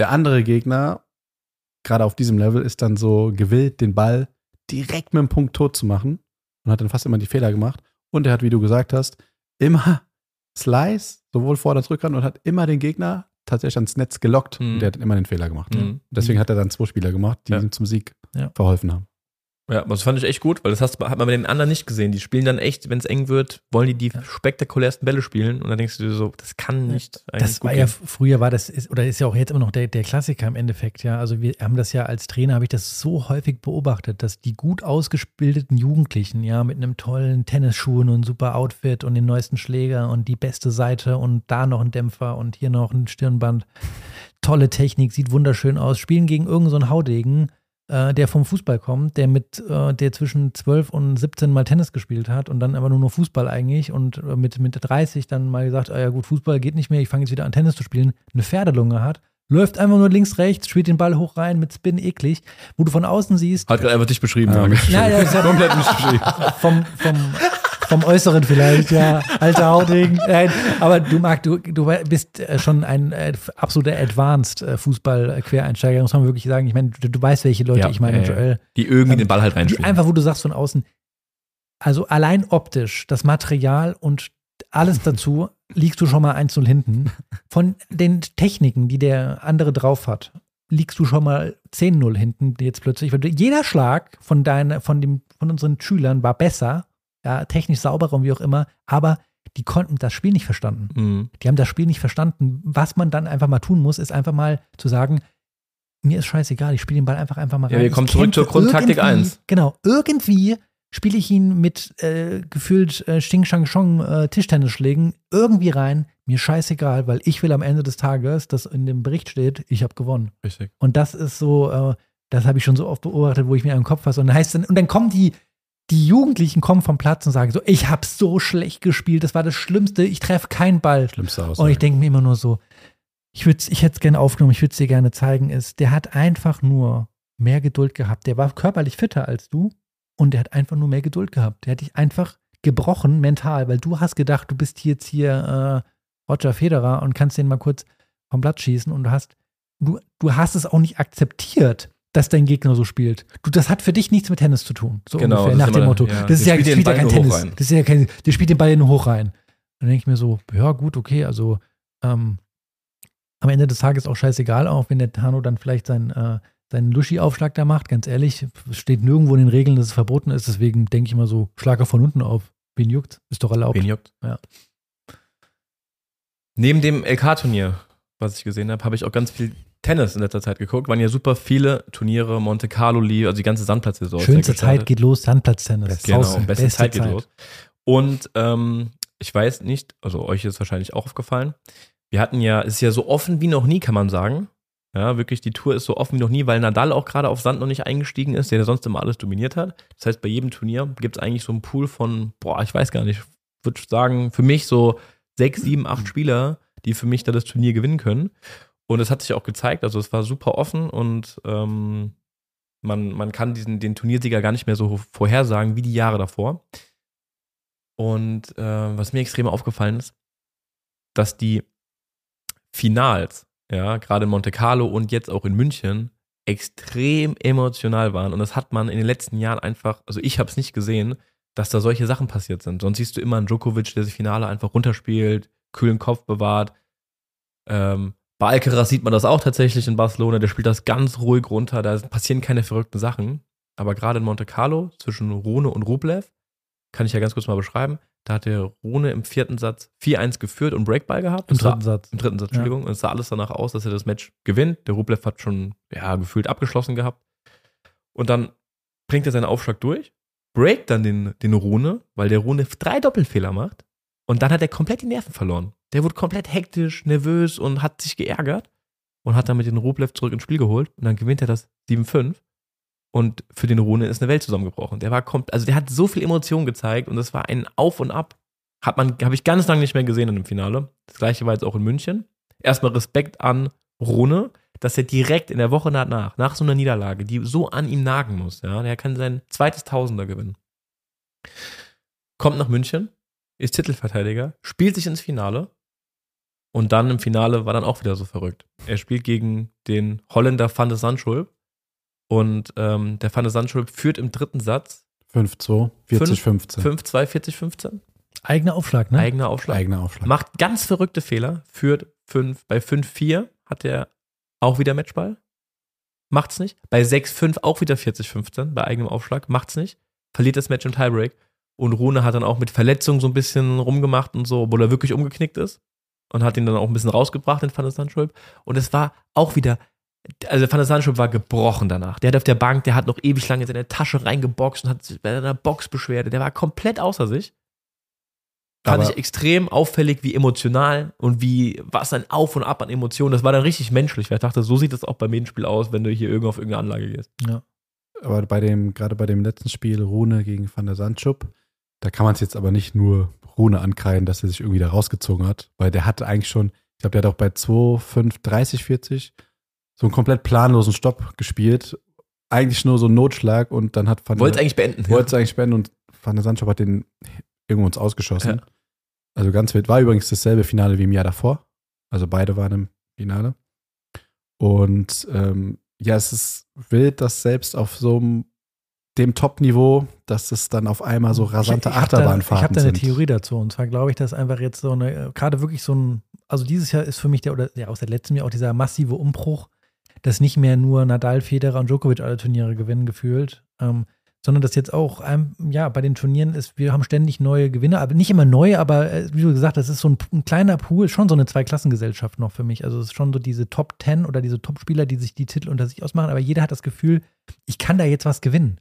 Der andere Gegner, gerade auf diesem Level, ist dann so gewillt, den Ball direkt mit dem Punkt tot zu machen und hat dann fast immer die Fehler gemacht. Und er hat, wie du gesagt hast, immer Slice, sowohl Vor- als Rückhand und hat immer den Gegner tatsächlich ans Netz gelockt. Mhm. Und der hat immer den Fehler gemacht. Mhm. Deswegen hat er dann zwei Spieler gemacht, die Ja. ihm zum Sieg Ja. verholfen haben. Ja, das fand ich echt gut, weil das hast, hat man bei den anderen nicht gesehen. Die spielen dann echt, wenn es eng wird, wollen die die spektakulärsten Bälle spielen und dann denkst du dir so, das kann nicht Das war ja, früher war das, ist, oder ist ja auch jetzt immer noch der, der Klassiker im Endeffekt, ja. Also wir haben das ja als Trainer, habe ich das so häufig beobachtet, dass die gut ausgebildeten Jugendlichen, ja, mit einem tollen Tennisschuhen und super Outfit und den neuesten Schläger und die beste Seite und da noch ein Dämpfer und hier noch ein Stirnband, tolle Technik, sieht wunderschön aus, spielen gegen irgendeinen so einen Haudegen, äh, der vom Fußball kommt, der mit, äh, der zwischen 12 und 17 mal Tennis gespielt hat und dann aber nur noch Fußball eigentlich und äh, mit, mit 30 dann mal gesagt, ah ja gut, Fußball geht nicht mehr, ich fange jetzt wieder an Tennis zu spielen, eine Pferdelunge hat, läuft einfach nur links, rechts, spielt den Ball hoch rein mit Spin eklig, wo du von außen siehst, Hat gerade einfach dich beschrieben. Ja, ja, ja, ja Komplett nicht beschrieben. vom, vom, vom Äußeren vielleicht, ja, alter Hauding. Nein, aber du, Marc, du, du bist äh, schon ein äh, absoluter Advanced äh, Fußball-Quereinsteiger, muss man wirklich sagen. Ich meine, du, du weißt, welche Leute Ja, ich meine, ja. Joel. Die irgendwie Ähm, den Ball halt reinspielen. einfach, wo du sagst von außen, also allein optisch, das Material und alles dazu, liegst du schon mal 1-0 hinten. Von den Techniken, die der andere drauf hat, liegst du schon mal 10-0 hinten jetzt plötzlich. Jeder Schlag von, deiner, von, dem, von unseren Schülern war besser, ja, technisch sauberer und wie auch immer, aber die konnten das Spiel nicht verstanden. Mhm. Die haben das Spiel nicht verstanden. Was man dann einfach mal tun muss, ist einfach mal zu sagen, mir ist scheißegal, ich spiele den Ball einfach einfach mal Ja, rein. wir Ich kommen zurück zur Grundtaktik irgendwie- 1. Genau, irgendwie spiele ich ihn mit äh, gefühlt äh, Xing Shang Chong äh, Tischtennisschlägen irgendwie rein. Mir scheißegal, weil ich will am Ende des Tages, dass in dem Bericht steht, ich habe gewonnen. Richtig. Und das ist so, äh, das habe ich schon so oft beobachtet, wo ich mir im Kopf fasse. Und dann heißt dann, und dann kommen die, die Jugendlichen kommen vom Platz und sagen so, ich habe so schlecht gespielt, das war das Schlimmste, ich treffe keinen Ball. Schlimmste aus. Und ich denke mir immer nur so, ich, würd's- ich hätte es gerne aufgenommen, ich würde es dir gerne zeigen, ist, der hat einfach nur mehr Geduld gehabt. Der war körperlich fitter als du und der hat einfach nur mehr Geduld gehabt. Der hat dich einfach gebrochen mental, weil du hast gedacht, du bist jetzt hier äh, Roger Federer und kannst den mal kurz vom Blatt schießen und du hast, du, du hast es auch nicht akzeptiert, dass dein Gegner so spielt. Du, das hat für dich nichts mit Tennis zu tun. So Genau, ungefähr, nach dem immer- Motto. ja, das ist der ja, spielt ja kein Tennis. rein. Das ist ja kein, der spielt den Ball nur hoch rein. Dann denke ich mir so, ja gut, okay, also ähm, am Ende des Tages auch scheißegal, auch wenn der Tano dann vielleicht sein, äh, seinen Luschi-Aufschlag da macht, ganz ehrlich, es steht nirgendwo in den Regeln, dass es verboten ist, deswegen denke ich immer so, schlag er von unten auf. Wen juckt? Ist doch erlaubt. Wen juckt? Ja. Neben dem LK-Turnier, was ich gesehen habe, habe ich auch ganz viel Tennis in letzter Zeit geguckt. Waren ja super viele Turniere, Monte Carlo also die ganze Sandplatzsaison. Schönste. Zeit geht los, Sandplatztennis. Genau, Draußen, beste, Zeit geht los. Und ähm, ich weiß nicht, also euch ist wahrscheinlich auch aufgefallen. Wir hatten ja, es ist ja so offen wie noch nie, kann man sagen. Ja, wirklich, die Tour ist so offen wie noch nie, weil Nadal auch gerade auf Sand noch nicht eingestiegen ist, der ja sonst immer alles dominiert hat. Das heißt, bei jedem Turnier gibt es eigentlich so einen Pool von, boah, ich weiß gar nicht, ich würde sagen, für mich so sechs, sieben, acht Spieler, die für mich da das Turnier gewinnen können. Und es hat sich auch gezeigt, also es war super offen und ähm, man, man kann diesen, den Turniersieger gar nicht mehr so vorhersagen wie die Jahre davor. Und äh, was mir extrem aufgefallen ist, dass die Finals, ja, gerade in Monte Carlo und jetzt auch in München, extrem emotional waren. Und das hat man in den letzten Jahren einfach, also ich habe es nicht gesehen, dass da solche Sachen passiert sind. Sonst siehst du immer einen Djokovic, der das Finale einfach runterspielt, kühlen Kopf bewahrt. Ähm, bei Alcaraz sieht man das auch tatsächlich in Barcelona, der spielt das ganz ruhig runter, da passieren keine verrückten Sachen. Aber gerade in Monte Carlo zwischen Rune und Rublev, kann ich ja ganz kurz mal beschreiben, da hat der Rune im vierten Satz 4-1 geführt und Breakball gehabt. Im sah- dritten Satz. im dritten Satz, Entschuldigung. Und es sah alles danach aus, dass er das Match gewinnt. Der Rublev hat schon, ja, gefühlt abgeschlossen gehabt. Und dann bringt er seinen Aufschlag durch, breakt dann den, den Rune, weil der Rune drei Doppelfehler macht. Und dann hat er komplett die Nerven verloren. Der wurde komplett hektisch, nervös und hat sich geärgert. und hat damit den Rublev zurück ins Spiel geholt und dann gewinnt er das 7-5 und für den Rune ist eine Welt zusammengebrochen. Der war kommt, also der hat so viel Emotion gezeigt und das war ein Auf und Ab. Hat man, habe ich ganz lange nicht mehr gesehen in dem Finale. Das gleiche war jetzt auch in München. Erstmal Respekt an Rune, dass er direkt in der Woche danach, nach so einer Niederlage, die so an ihm nagen muss, ja, der kann sein zweites Tausender gewinnen. Kommt nach München, ist Titelverteidiger, spielt sich ins Finale und dann im Finale war dann auch wieder so verrückt. Er spielt gegen den Holländer Van de Sandschulp und ähm, der Van de Sandschulp führt im dritten Satz 5-2, 40-15. 5-2, 40-15. Eigener Aufschlag, ne? Eigener Aufschlag. Eigener Aufschlag. Macht ganz verrückte Fehler, führt 5, bei 5-4 hat er auch wieder Matchball. Macht's nicht. Bei 6-5 auch wieder 40-15 bei eigenem Aufschlag. Macht's nicht. Verliert das Match im Tiebreak. Und Rune hat dann auch mit Verletzungen so ein bisschen rumgemacht und so, obwohl er wirklich umgeknickt ist. Und hat ihn dann auch ein bisschen rausgebracht, den Van der Sandschulp. Und es war auch wieder, also Van der Sandschulp war gebrochen danach. Der hat auf der Bank, der hat noch ewig lang in seine Tasche reingeboxt und hat sich bei einer Boxbeschwerde. Der war komplett außer sich. Fand Aber- ich extrem auffällig, wie emotional und wie, was ein Auf und Ab an Emotionen. Das war dann richtig menschlich, weil ich dachte, so sieht das auch beim Medienspiel aus, wenn du hier irgendwo auf irgendeine Anlage gehst. Aber bei dem, gerade bei dem letzten Spiel Rune gegen Van der Sandschub, da kann man es jetzt aber nicht nur Rune ankreiden, dass er sich irgendwie da rausgezogen hat, weil der hatte eigentlich schon, ich glaube, der hat auch bei 2, 5, 30, 40 so einen komplett planlosen Stopp gespielt. Eigentlich nur so ein Notschlag und dann hat Van Wollte es eigentlich beenden. wollte es eigentlich spenden und Van der Sandschub hat den irgendwo uns ausgeschossen. Ja. Also ganz wild. War übrigens dasselbe Finale wie im Jahr davor. Also beide waren im Finale. Und ähm, ja, es ist wild, dass selbst auf so einem dem Top-Niveau, dass es dann auf einmal so rasante ich, ich hab da- Ich Achterbahnfahrten habe da eine. Theorie dazu. Und zwar glaube ich, dass einfach jetzt so eine, äh, gerade wirklich so ein, also dieses Jahr ist für mich der, oder ja, aus der letzten Jahr auch dieser massive Umbruch, dass nicht mehr nur Nadal, Federer und Djokovic alle Turniere gewinnen gefühlt, ähm, sondern dass jetzt auch, ähm, ja, bei den Turnieren ist, wir haben ständig neue Gewinner, aber nicht immer neue, aber äh, wie du gesagt hast, das ist so ein, ein kleiner Pool, schon so eine Zweiklassengesellschaft noch für mich. Also es ist schon so diese Top 10 oder diese Top-Spieler, die sich die Titel unter sich ausmachen, aber jeder hat das Gefühl, ich kann da jetzt was gewinnen.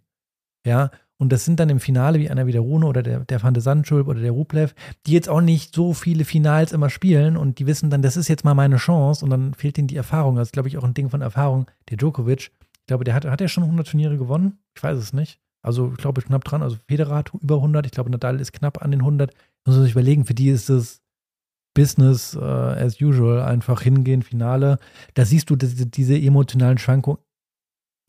Ja, und das sind dann im Finale wie einer wie der Rune oder der, der Van de Sandschulp oder der Rublev, die jetzt auch nicht so viele Finals immer spielen und die wissen dann, das ist jetzt mal meine Chance und dann fehlt ihnen die Erfahrung. Das ist, glaube ich, auch ein Ding von Erfahrung. Der Djokovic, ich glaube, der hat, hat er schon 100 Turniere gewonnen? Ich weiß es nicht. Also, ich glaube, knapp dran. Also, Federer hat über 100. Ich glaube, Nadal ist knapp an den 100. Muss man sich überlegen, für die ist es Business äh, as usual. Einfach hingehen, Finale. Da siehst du diese, diese emotionalen Schwankungen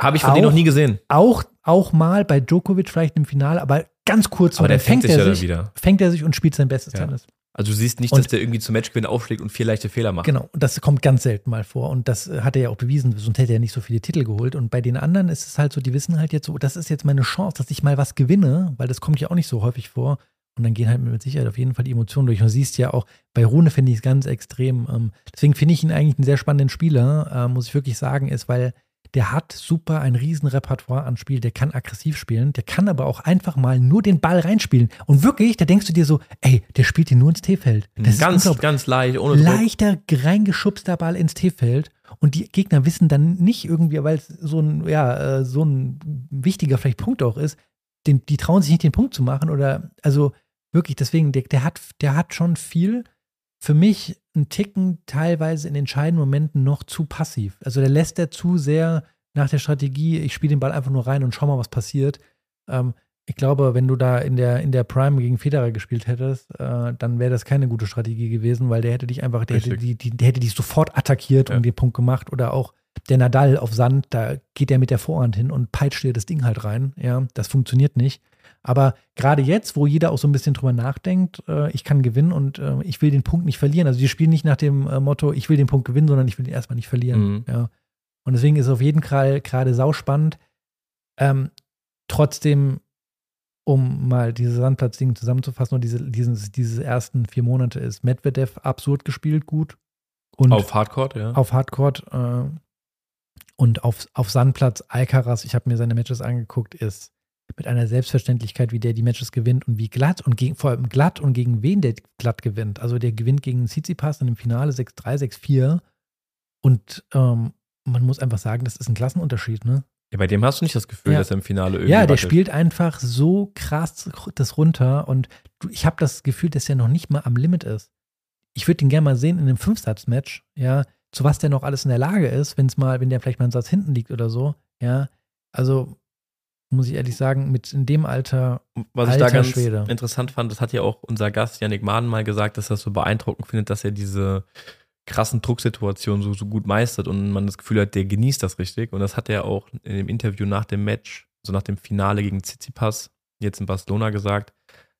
Habe ich von denen noch nie gesehen. auch, auch mal bei Djokovic vielleicht im Finale, aber ganz kurz Aber der dann fängt sich er ja dann sich, wieder. fängt er sich und spielt sein bestes Ja. Tennis. Also du siehst nicht, Und- dass der irgendwie zum Matchgewinn aufschlägt und vier leichte Fehler macht. Genau, und das kommt ganz selten mal vor. Und das äh, hat er ja auch bewiesen, sonst hätte er nicht so viele Titel geholt. Und bei den anderen ist es halt so, die wissen halt jetzt so, das ist jetzt meine Chance, dass ich mal was gewinne, weil das kommt ja auch nicht so häufig vor. Und dann gehen halt mit Sicherheit auf jeden Fall die Emotionen durch. Und du siehst ja auch, bei Rune finde ich es ganz extrem. Ähm, deswegen finde ich ihn eigentlich einen sehr spannenden Spieler, äh, muss ich wirklich sagen, ist, weil der hat super ein riesen Repertoire an Spiel, der kann aggressiv spielen, der kann aber auch einfach mal nur den Ball reinspielen. Und wirklich, da denkst du dir so, ey, der spielt den nur ins T-Feld. Das ist ganz, unglaublich ganz leicht, ohne Druck. leichter reingeschubster Ball ins T-Feld und die Gegner wissen dann nicht irgendwie, weil es so ein, ja, äh, so ein wichtiger vielleicht Punkt auch ist, den, die trauen sich nicht den Punkt zu machen oder, also wirklich, deswegen, der, der hat, der hat schon viel, für mich ein Ticken teilweise in entscheidenden Momenten noch zu passiv. Also der lässt der zu sehr nach der Strategie, ich spiele den Ball einfach nur rein und schau mal, was passiert. Ähm, ich glaube, wenn du da in der, in der Prime gegen Federer gespielt hättest, äh, dann wäre das keine gute Strategie gewesen, weil der hätte dich einfach, der hätte, die, die, der hätte dich sofort attackiert Ja. und den Punkt gemacht. Oder auch der Nadal auf Sand, da geht er mit der Vorhand hin und peitscht dir das Ding halt rein. Ja, das funktioniert nicht. Aber gerade jetzt, wo jeder auch so ein bisschen drüber nachdenkt, äh, ich kann gewinnen und äh, ich will den Punkt nicht verlieren. Also die spielen nicht nach dem äh, Motto, ich will den Punkt gewinnen, sondern ich will ihn erstmal nicht verlieren. Mhm. Ja. Und deswegen ist es auf jeden Fall gerade sauspannend. Ähm, trotzdem, um mal dieses Sandplatzding zusammenzufassen, und diese, dieses, diese ersten vier Monate ist Medvedev absurd gespielt, gut. Und Auf Hardcore, ja. auf Hardcourt äh, und auf, auf Sandplatz Alcaraz, ich habe mir seine Matches angeguckt, ist mit einer Selbstverständlichkeit, wie der die Matches gewinnt und wie glatt und gegen, vor allem glatt und gegen wen der glatt gewinnt. Also der gewinnt gegen Tsitsipas in dem Finale 6-3, 6-4 und ähm, man muss einfach sagen, das ist ein Klassenunterschied, ne? ja. Bei dem hast du nicht das Gefühl, Ja. dass er im Finale irgendwie Ja, der wackelt. spielt einfach so krass das runter und ich habe das Gefühl, dass er noch nicht mal am Limit ist. Ich würde ihn gerne mal sehen in einem Fünfsatz-Match, ja, zu was der noch alles in der Lage ist, wenn es mal, wenn der vielleicht mal einen Satz hinten liegt oder so, ja. Also muss ich ehrlich sagen, mit in dem Alter, Was ich Alter da ganz Schwede. interessant fand, das hat ja auch unser Gast Yannick Mahn mal gesagt, dass er das so beeindruckend findet, dass er diese krassen Drucksituationen so, so gut meistert und man das Gefühl hat, der genießt das richtig. Und das hat er auch in dem Interview nach dem Match, so nach dem Finale gegen Tsitsipas, jetzt in Barcelona gesagt,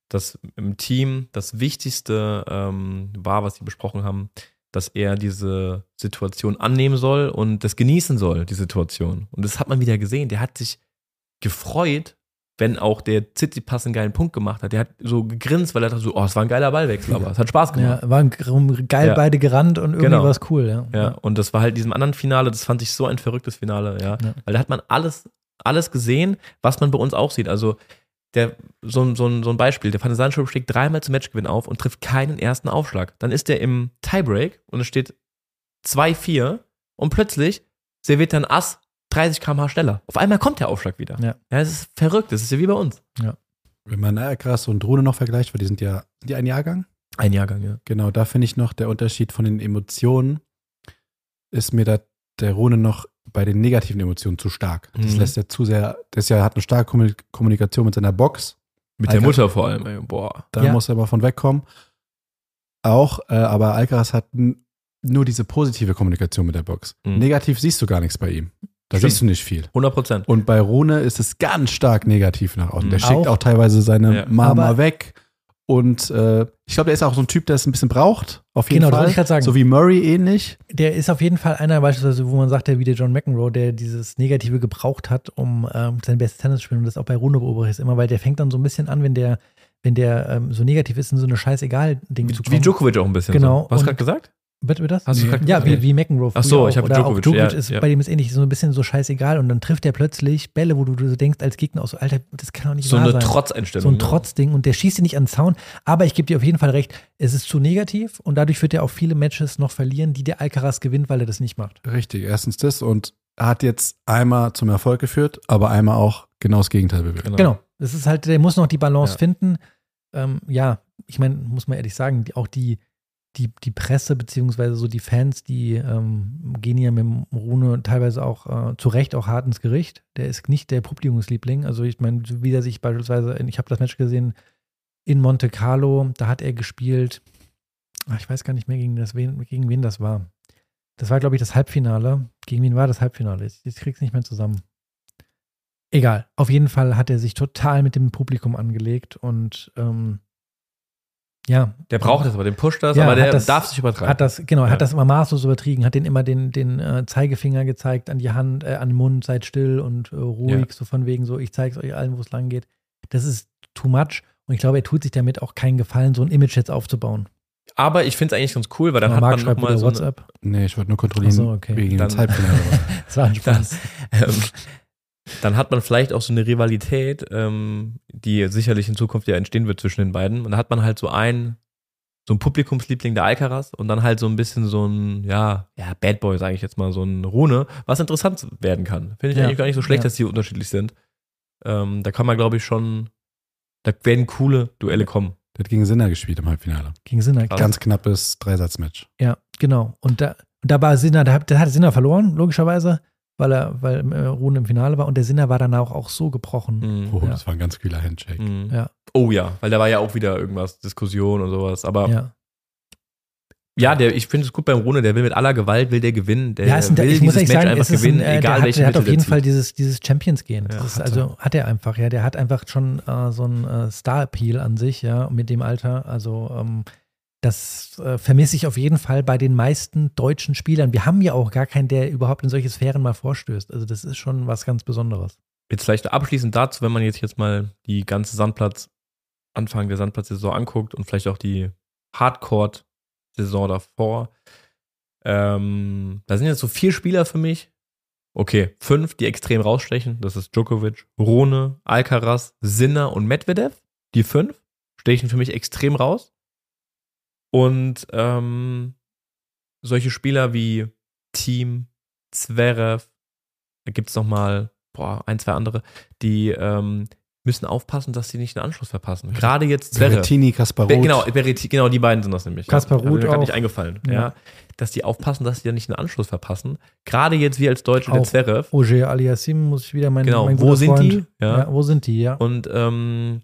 dass im Team das Wichtigste ähm, war, was sie besprochen haben, dass er diese Situation annehmen soll und das genießen soll, die Situation. Und das hat man wieder gesehen. Der hat sich gefreut, wenn auch der Tsitsipas einen geilen Punkt gemacht hat. Der hat so gegrinst, weil er dachte so, oh, es war ein geiler Ballwechsel, aber es hat Spaß gemacht. ja, waren geil Ja. beide gerannt und irgendwie Genau. war es cool, ja. Ja, und das war halt in diesem anderen Finale, das fand ich so ein verrücktes Finale, ja. Ja. Weil da hat man alles, alles gesehen, was man bei uns auch sieht. Also, der, so, ein- so, ein- so ein Beispiel, der Van Sancho schlägt dreimal zum Matchgewinn auf und trifft keinen ersten Aufschlag. Dann ist der im Tiebreak und es steht 2-4 und plötzlich serviert er ein Ass 30 km/h schneller. Auf einmal kommt der Aufschlag wieder. Ja. ja, es ist verrückt, das ist ja wie bei uns. Wenn man Alcaraz und Rune noch vergleicht, weil die sind ja sind die ein Jahrgang. Ein Jahrgang, ja. Genau, da finde ich noch der Unterschied von den Emotionen ist mir da der Rune noch bei den negativen Emotionen zu stark. Das Mhm. lässt er zu sehr, das ja hat eine starke Kommuni- Kommunikation mit seiner Box. Mit der Alter. Mutter vor allem, ey. boah. Da Ja. muss er mal von wegkommen. Auch, äh, aber Alcaraz hat nur diese positive Kommunikation mit der Box. Mhm. Negativ siehst du gar nichts bei ihm. Da Stimmt. siehst du nicht viel. 100 Prozent. Und bei Rune ist es ganz stark negativ nach außen. Der Mhm. schickt Auch- auch teilweise seine Ja. Mama Aber- weg. Und äh, ich glaube, der ist auch so ein Typ, der es ein bisschen braucht. Auf jeden Genau, das Fall. wollte ich sagen. So wie Murray ähnlich. Der ist auf jeden Fall einer, beispielsweise, wo man sagt, der wie der John McEnroe, der dieses Negative gebraucht hat, um ähm, sein bestes Tennis zu spielen. Und das auch bei Runde beobachte ich immer, weil der fängt dann so ein bisschen an, wenn der, wenn der ähm, so negativ ist, in so eine scheißegal-Ding zu kommen. Wie Djokovic auch ein bisschen. Genau, So. Was hast du und- gerade gesagt? Bitte, bitte das? Hast du Nee. Ja, wie, wie McEnroe. Ach so, ich auch. hab Oder Djokovic, Auch Djokovic ja, ist ja. bei dem ist ähnlich, so ein bisschen so scheißegal und dann trifft er plötzlich Bälle, wo du, du so denkst als Gegner auch so, Alter, das kann doch nicht So wahr eine sein. Trotzeinstellung. so ein? Trotzding und der schießt ihn nicht an den Zaun. Aber ich gebe dir auf jeden Fall recht, es ist zu negativ und dadurch wird er auch viele Matches noch verlieren, die der Alcaraz gewinnt, weil er das nicht macht. Richtig, erstens das. Und hat jetzt einmal zum Erfolg geführt, aber einmal auch genau das Gegenteil bewirkt. Genau. Genau. Das ist halt, der muss noch die Balance Ja. finden. Ähm, ja, ich meine, muss man ehrlich sagen, die, auch die, die, die Presse beziehungsweise so die Fans, die ähm, gehen ja mit dem Rune teilweise auch äh, zu Recht auch hart ins Gericht. Der ist nicht der Publikumsliebling. Also ich meine, wie er sich beispielsweise, ich habe das Match gesehen in Monte Carlo, da hat er gespielt, ach, ich weiß gar nicht mehr, gegen, das, wen, gegen wen das war. Das war, glaube ich, das Halbfinale. Gegen wen war das Halbfinale? Jetzt, jetzt krieg's nicht mehr zusammen. Egal. Auf jeden Fall hat er sich total mit dem Publikum angelegt und ähm, ja. Der braucht das aber, den pusht das, Ja, aber der das- darf sich übertreiben. Hat das, genau, Ja. hat das immer maßlos übertrieben, hat den immer den, den äh, Zeigefinger gezeigt an die Hand, äh, an den Mund, seid still und äh, ruhig, Ja. so von wegen so, ich zeige es euch allen, wo es lang geht. Das ist too much und ich glaube, er tut sich damit auch keinen Gefallen, so ein Image jetzt aufzubauen. aber ich finde es eigentlich ganz cool, weil dann hat Marc man schreibt nochmal so eine, WhatsApp. Nee, ich wollte nur kontrollieren, Ach so, okay. wegen Dann- Halbfinale. *laughs* Das war ein *laughs* Spaß. ähm, dann hat man vielleicht auch so eine Rivalität, ähm, die sicherlich in Zukunft ja entstehen wird zwischen den beiden. Und da hat man halt so einen, so ein Publikumsliebling der Alcaraz und dann halt so ein bisschen so ein, ja, ja, Bad Boy, sage ich jetzt mal, so ein Rune, was interessant werden kann. Finde ich Ja. eigentlich gar nicht so schlecht, Ja. dass die unterschiedlich sind. Ähm, da kann man, glaube ich, schon, da werden coole Duelle kommen. Der hat gegen Sinner gespielt im Halbfinale. Gegen Sinner. Krass. Ganz knappes Dreisatzmatch. Ja, genau. Und da, und da war Sinner, da, hat- da hat Sinner verloren, logischerweise, weil er, weil äh, Rune im Finale war und der Sinner war danach auch so gebrochen. Mhm. Oh, Ja. das war ein ganz kühler Handshake. Mhm. Ja. Oh ja, weil da war ja auch wieder irgendwas, Diskussion und sowas. Aber ja, Ja. der, ich finde es gut beim Rune, der will mit aller Gewalt, will der gewinnen. Der ja, ist ein, will ich muss dieses ehrlich Match sagen, einfach gewinnen, ein, äh, egal hat, welche der hat auf jeden. Fall dieses, dieses Champions gehen. Ja, Das ist, hat also hat er einfach, ja, der hat einfach schon äh, so einen äh, Star-Appeal an sich, ja, mit dem Alter. Also ähm, das äh, vermisse ich auf jeden Fall bei den meisten deutschen Spielern. Wir haben ja auch gar keinen, der überhaupt in solche Sphären mal vorstößt. Also das ist schon was ganz Besonderes. Jetzt vielleicht abschließend dazu, wenn man jetzt, jetzt mal die ganze Sandplatz, Anfang der Sandplatzsaison anguckt und vielleicht auch die Hardcore-Saison davor. Ähm, da sind jetzt so vier Spieler für mich. Okay, fünf, die extrem rausstechen. Das ist Djokovic, Rune, Alcaraz, Sinner und Medvedev. Die fünf stechen für mich extrem raus. Und ähm, solche Spieler wie Team, Zverev, da gibt es noch mal boah, ein, zwei andere, die ähm, müssen aufpassen, dass sie nicht den Anschluss verpassen. Gerade jetzt Zverev. Berrettini, Kasparov. Genau, Berretti, genau, die beiden sind das nämlich. Kaspar Ja, hab mir Ruud grad auch. nicht eingefallen. Ja. Ja. Dass die aufpassen, dass sie ja nicht einen Anschluss verpassen. Gerade jetzt wir als Deutsche, der. Zverev. Ogier Aliassim muss ich wieder mein, Genau, mein wo sind Freund. die? Ja. Ja. wo sind die, ja. Und ähm,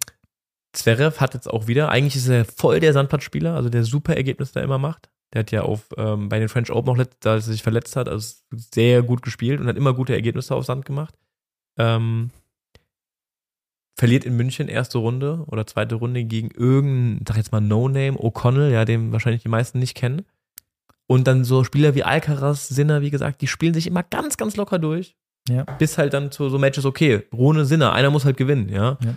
Zverev hat jetzt auch wieder, eigentlich ist er voll der Sandplatzspieler, also der super Ergebnis da immer macht. Der hat ja auf, ähm, bei den French Open auch, da er sich verletzt hat, also sehr gut gespielt und hat immer gute Ergebnisse auf Sand gemacht. Ähm, verliert in München erste Runde oder zweite Runde gegen irgendeinen, sag jetzt mal No-Name, O'Connell, ja, den wahrscheinlich die meisten nicht kennen. Und dann so Spieler wie Alcaraz, Sinner, wie gesagt, die spielen sich immer ganz, ganz locker durch. Ja. Bis halt dann zu so Matches, okay, Rune Sinner, einer muss halt gewinnen, ja. Ja.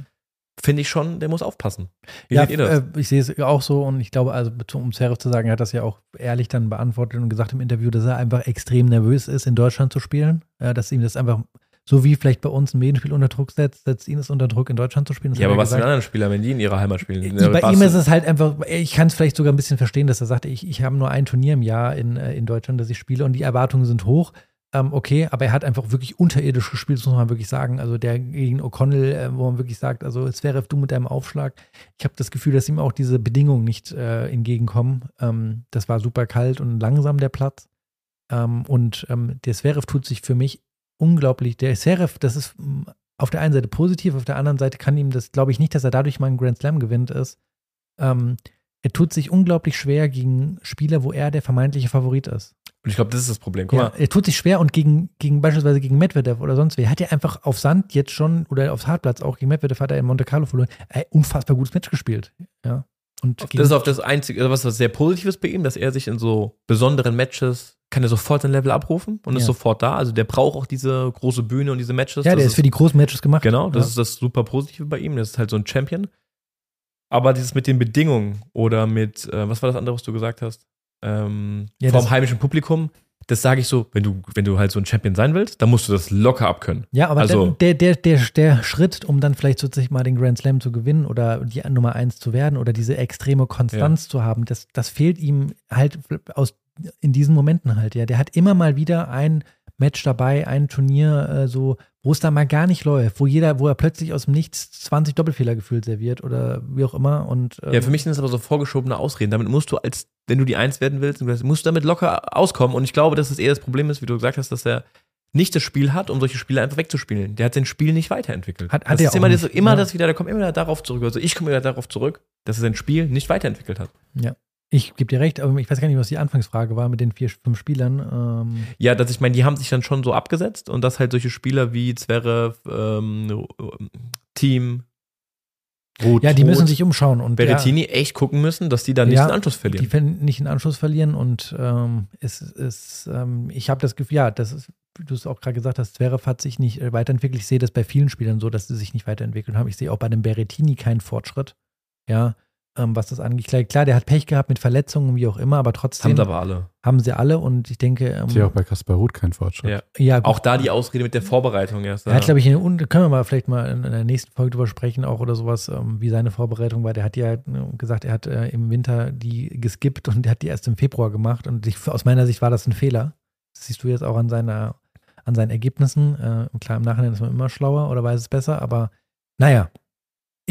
Finde ich schon, der muss aufpassen. Wie ja, seht ihr das? äh, ich sehe es auch so und ich glaube, also um Zverev zu sagen, er hat das ja auch ehrlich dann beantwortet und gesagt im Interview, dass er einfach extrem nervös ist, in Deutschland zu spielen. Äh, dass ihm das einfach, so wie vielleicht bei uns ein Medienspiel unter Druck setzt, setzt ihn es unter Druck, in Deutschland zu spielen. Das ja, aber er was sind gesagt. anderen Spieler, wenn die in ihrer Heimat spielen? Ja, Bei ihm ist es halt einfach, ich kann es vielleicht sogar ein bisschen verstehen, dass er sagte, ich, ich habe nur ein Turnier im Jahr in, äh, in Deutschland, das ich spiele und die Erwartungen sind hoch. Ähm, okay, aber er hat einfach wirklich unterirdisch gespielt, das muss man wirklich sagen. Also der gegen O'Connell, äh, wo man wirklich sagt, also wäre du mit deinem Aufschlag. Ich habe das Gefühl, dass ihm auch diese Bedingungen nicht äh, entgegenkommen. Ähm, das war super kalt und langsam der Platz. Ähm, und ähm, der Zverev tut sich für mich unglaublich. Der Zverev, das ist mh, auf der einen Seite positiv, auf der anderen Seite kann ihm das, glaube ich, nicht, dass er dadurch mal einen Grand Slam gewinnt ist. Ähm, er tut sich unglaublich schwer gegen Spieler, wo er der vermeintliche Favorit ist. Und ich glaube, das ist das Problem. Guck Ja, mal, er tut sich schwer und gegen, gegen beispielsweise gegen Medvedev oder sonst wer. Er hat ja einfach auf Sand jetzt schon oder aufs Hartplatz auch gegen Medvedev hat er in Monte Carlo verloren. Ein unfassbar gutes Match gespielt. Ja. Und das ist auch das Einzige, also was was sehr Positives bei ihm, dass er sich in so besonderen Matches, kann er sofort sein Level abrufen und ist Ja. sofort da. Also der braucht auch diese große Bühne und diese Matches. ja, der Das ist für die großen Matches gemacht. Genau, das ja. ist das super Positive bei ihm. Das ist halt so ein Champion. Aber dieses mit den Bedingungen oder mit, äh, was war das andere, was du gesagt hast? Ähm, Ja, vom heimischen Publikum, das sage ich so, wenn du, wenn du halt so ein Champion sein willst, dann musst du das locker abkönnen. Ja, aber Also- der, der, der, der, Schritt, um dann vielleicht sozusagen mal den Grand Slam zu gewinnen oder die Nummer eins zu werden oder diese extreme Konstanz zu haben, das, das fehlt ihm halt aus, in diesen Momenten halt, ja. Der hat immer mal wieder ein Match dabei, ein Turnier, äh, so, wo es da mal gar nicht läuft, wo jeder, wo er plötzlich aus dem Nichts 20 Doppelfehler gefühlt serviert oder wie auch immer. Und, ähm, Ja, für mich sind das aber so vorgeschobene Ausreden. Damit musst du als, wenn du die Eins werden willst, musst du damit locker auskommen. Und ich glaube, dass es eher das Problem ist, wie du gesagt hast, dass er nicht das Spiel hat, um solche Spiele einfach wegzuspielen. Der hat sein Spiel nicht weiterentwickelt. Hat- hat das er ist immer, das, immer ja. das wieder, der kommt immer wieder darauf zurück. Also ich komme wieder darauf zurück, dass er sein Spiel nicht weiterentwickelt hat. Ich gebe dir recht, aber ich weiß gar nicht, was die Anfangsfrage war mit den vier, fünf Spielern. Ähm, Ja, dass ich meine, die haben sich dann schon so abgesetzt und dass halt solche Spieler wie Zverev, ähm, Team, Ruth. ja, die müssen sich umschauen und ja, Berrettini echt gucken müssen, dass die da nicht Ja, den Anschluss die verlieren. werden nicht den Anschluss verlieren und ähm, es ist, ähm, ich habe das Gefühl, ja, das ist, wie du es auch gerade gesagt hast, Zverev hat sich nicht äh, weiterentwickelt. Ich sehe das bei vielen Spielern so, dass sie sich nicht weiterentwickelt haben. Ich sehe auch bei dem Berrettini keinen Fortschritt, ja, ähm, was das angeht. Klar, klar, der hat Pech gehabt mit Verletzungen, wie auch immer, aber trotzdem Haben sie aber alle. haben sie alle und ich denke, ähm, Ich sehe auch bei Kaspar Ruth keinen Fortschritt. Ja. ja, gut. Auch da die Ausrede mit der Vorbereitung erst. Er hat, glaube ich, in, und können wir mal vielleicht mal in, in der nächsten Folge drüber sprechen, auch oder sowas, ähm, wie seine Vorbereitung war. Der hat ja äh, gesagt, er hat äh, im Winter die geskippt und der hat die erst im Februar gemacht. Und ich, aus meiner Sicht war das ein Fehler. Das siehst du jetzt auch an seiner, an seinen Ergebnissen. Äh, klar, im Nachhinein ist man immer schlauer oder weiß es besser, aber naja.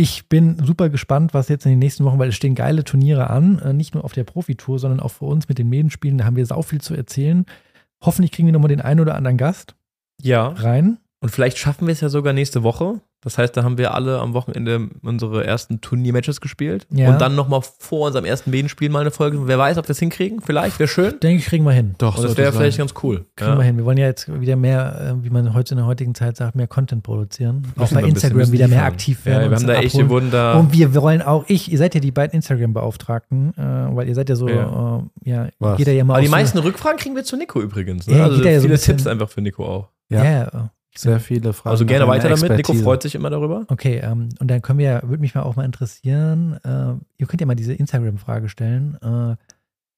Ich bin super gespannt, was jetzt in den nächsten Wochen, weil es stehen geile Turniere an, äh, nicht nur auf der Profitour, sondern auch für uns mit den Medienspielen. Da haben wir sau viel zu erzählen. Hoffentlich kriegen wir nochmal den einen oder anderen Gast Ja. rein. Und vielleicht schaffen wir es ja sogar nächste Woche. Das heißt, da haben wir alle am Wochenende unsere ersten Turniermatches gespielt. Ja. Und dann nochmal vor unserem ersten Medienspiel mal eine Folge. Wer weiß, ob wir es hinkriegen. Vielleicht, wäre schön. Denke ich, kriegen wir hin. Doch, Und das wäre sein. vielleicht ganz cool. Kriegen wir hin. Wir wollen ja jetzt wieder mehr, äh, wie man heute in der heutigen Zeit sagt, mehr Content produzieren. Auch bei wir Instagram wieder mehr aktiv Ja, werden. wir und haben da echt, wir wurden da. Und wir wollen auch, ich, ihr seid ja die beiden Instagram-Beauftragten, äh, weil ihr seid ja so, Ja. äh, ja, Was? geht ja immer aber die so- meisten Rückfragen kriegen wir zu Nico übrigens. Ne? Ja, also ja so viele ein bisschen- Tipps einfach für Nico auch. Ja, Ja. Sehr viele Fragen. Also gerne weiter damit. Nico Expertise. freut sich immer darüber. Okay, ähm, und dann können wir ja, würde mich mal auch mal interessieren, äh, ihr könnt ja mal diese Instagram-Frage stellen. Äh,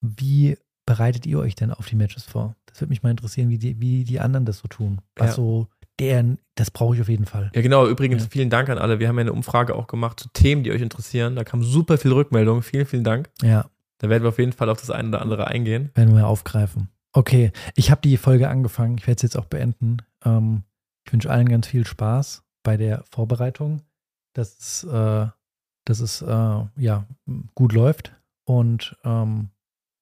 wie bereitet ihr euch denn auf die Matches vor? Das würde mich mal interessieren, wie die, wie die anderen das so tun. Was Ja. so deren, das brauche ich auf jeden Fall. Ja, genau. Übrigens, Ja. vielen Dank an alle. Wir haben ja eine Umfrage auch gemacht zu Themen, die euch interessieren. Da kam super viel Rückmeldung. Vielen, vielen Dank. Ja. Da werden wir auf jeden Fall auf das eine oder andere eingehen. Werden wir aufgreifen. Okay, ich habe die Folge angefangen. Ich werde es jetzt auch beenden. Ähm, ich wünsche allen ganz viel Spaß bei der Vorbereitung. dass es, äh, dass es äh, ja, gut läuft und ähm,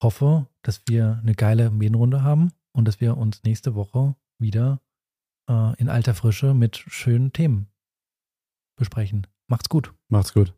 hoffe, dass wir eine geile Medienrunde haben und dass wir uns nächste Woche wieder äh, in alter Frische mit schönen Themen besprechen. Macht's gut. Macht's gut.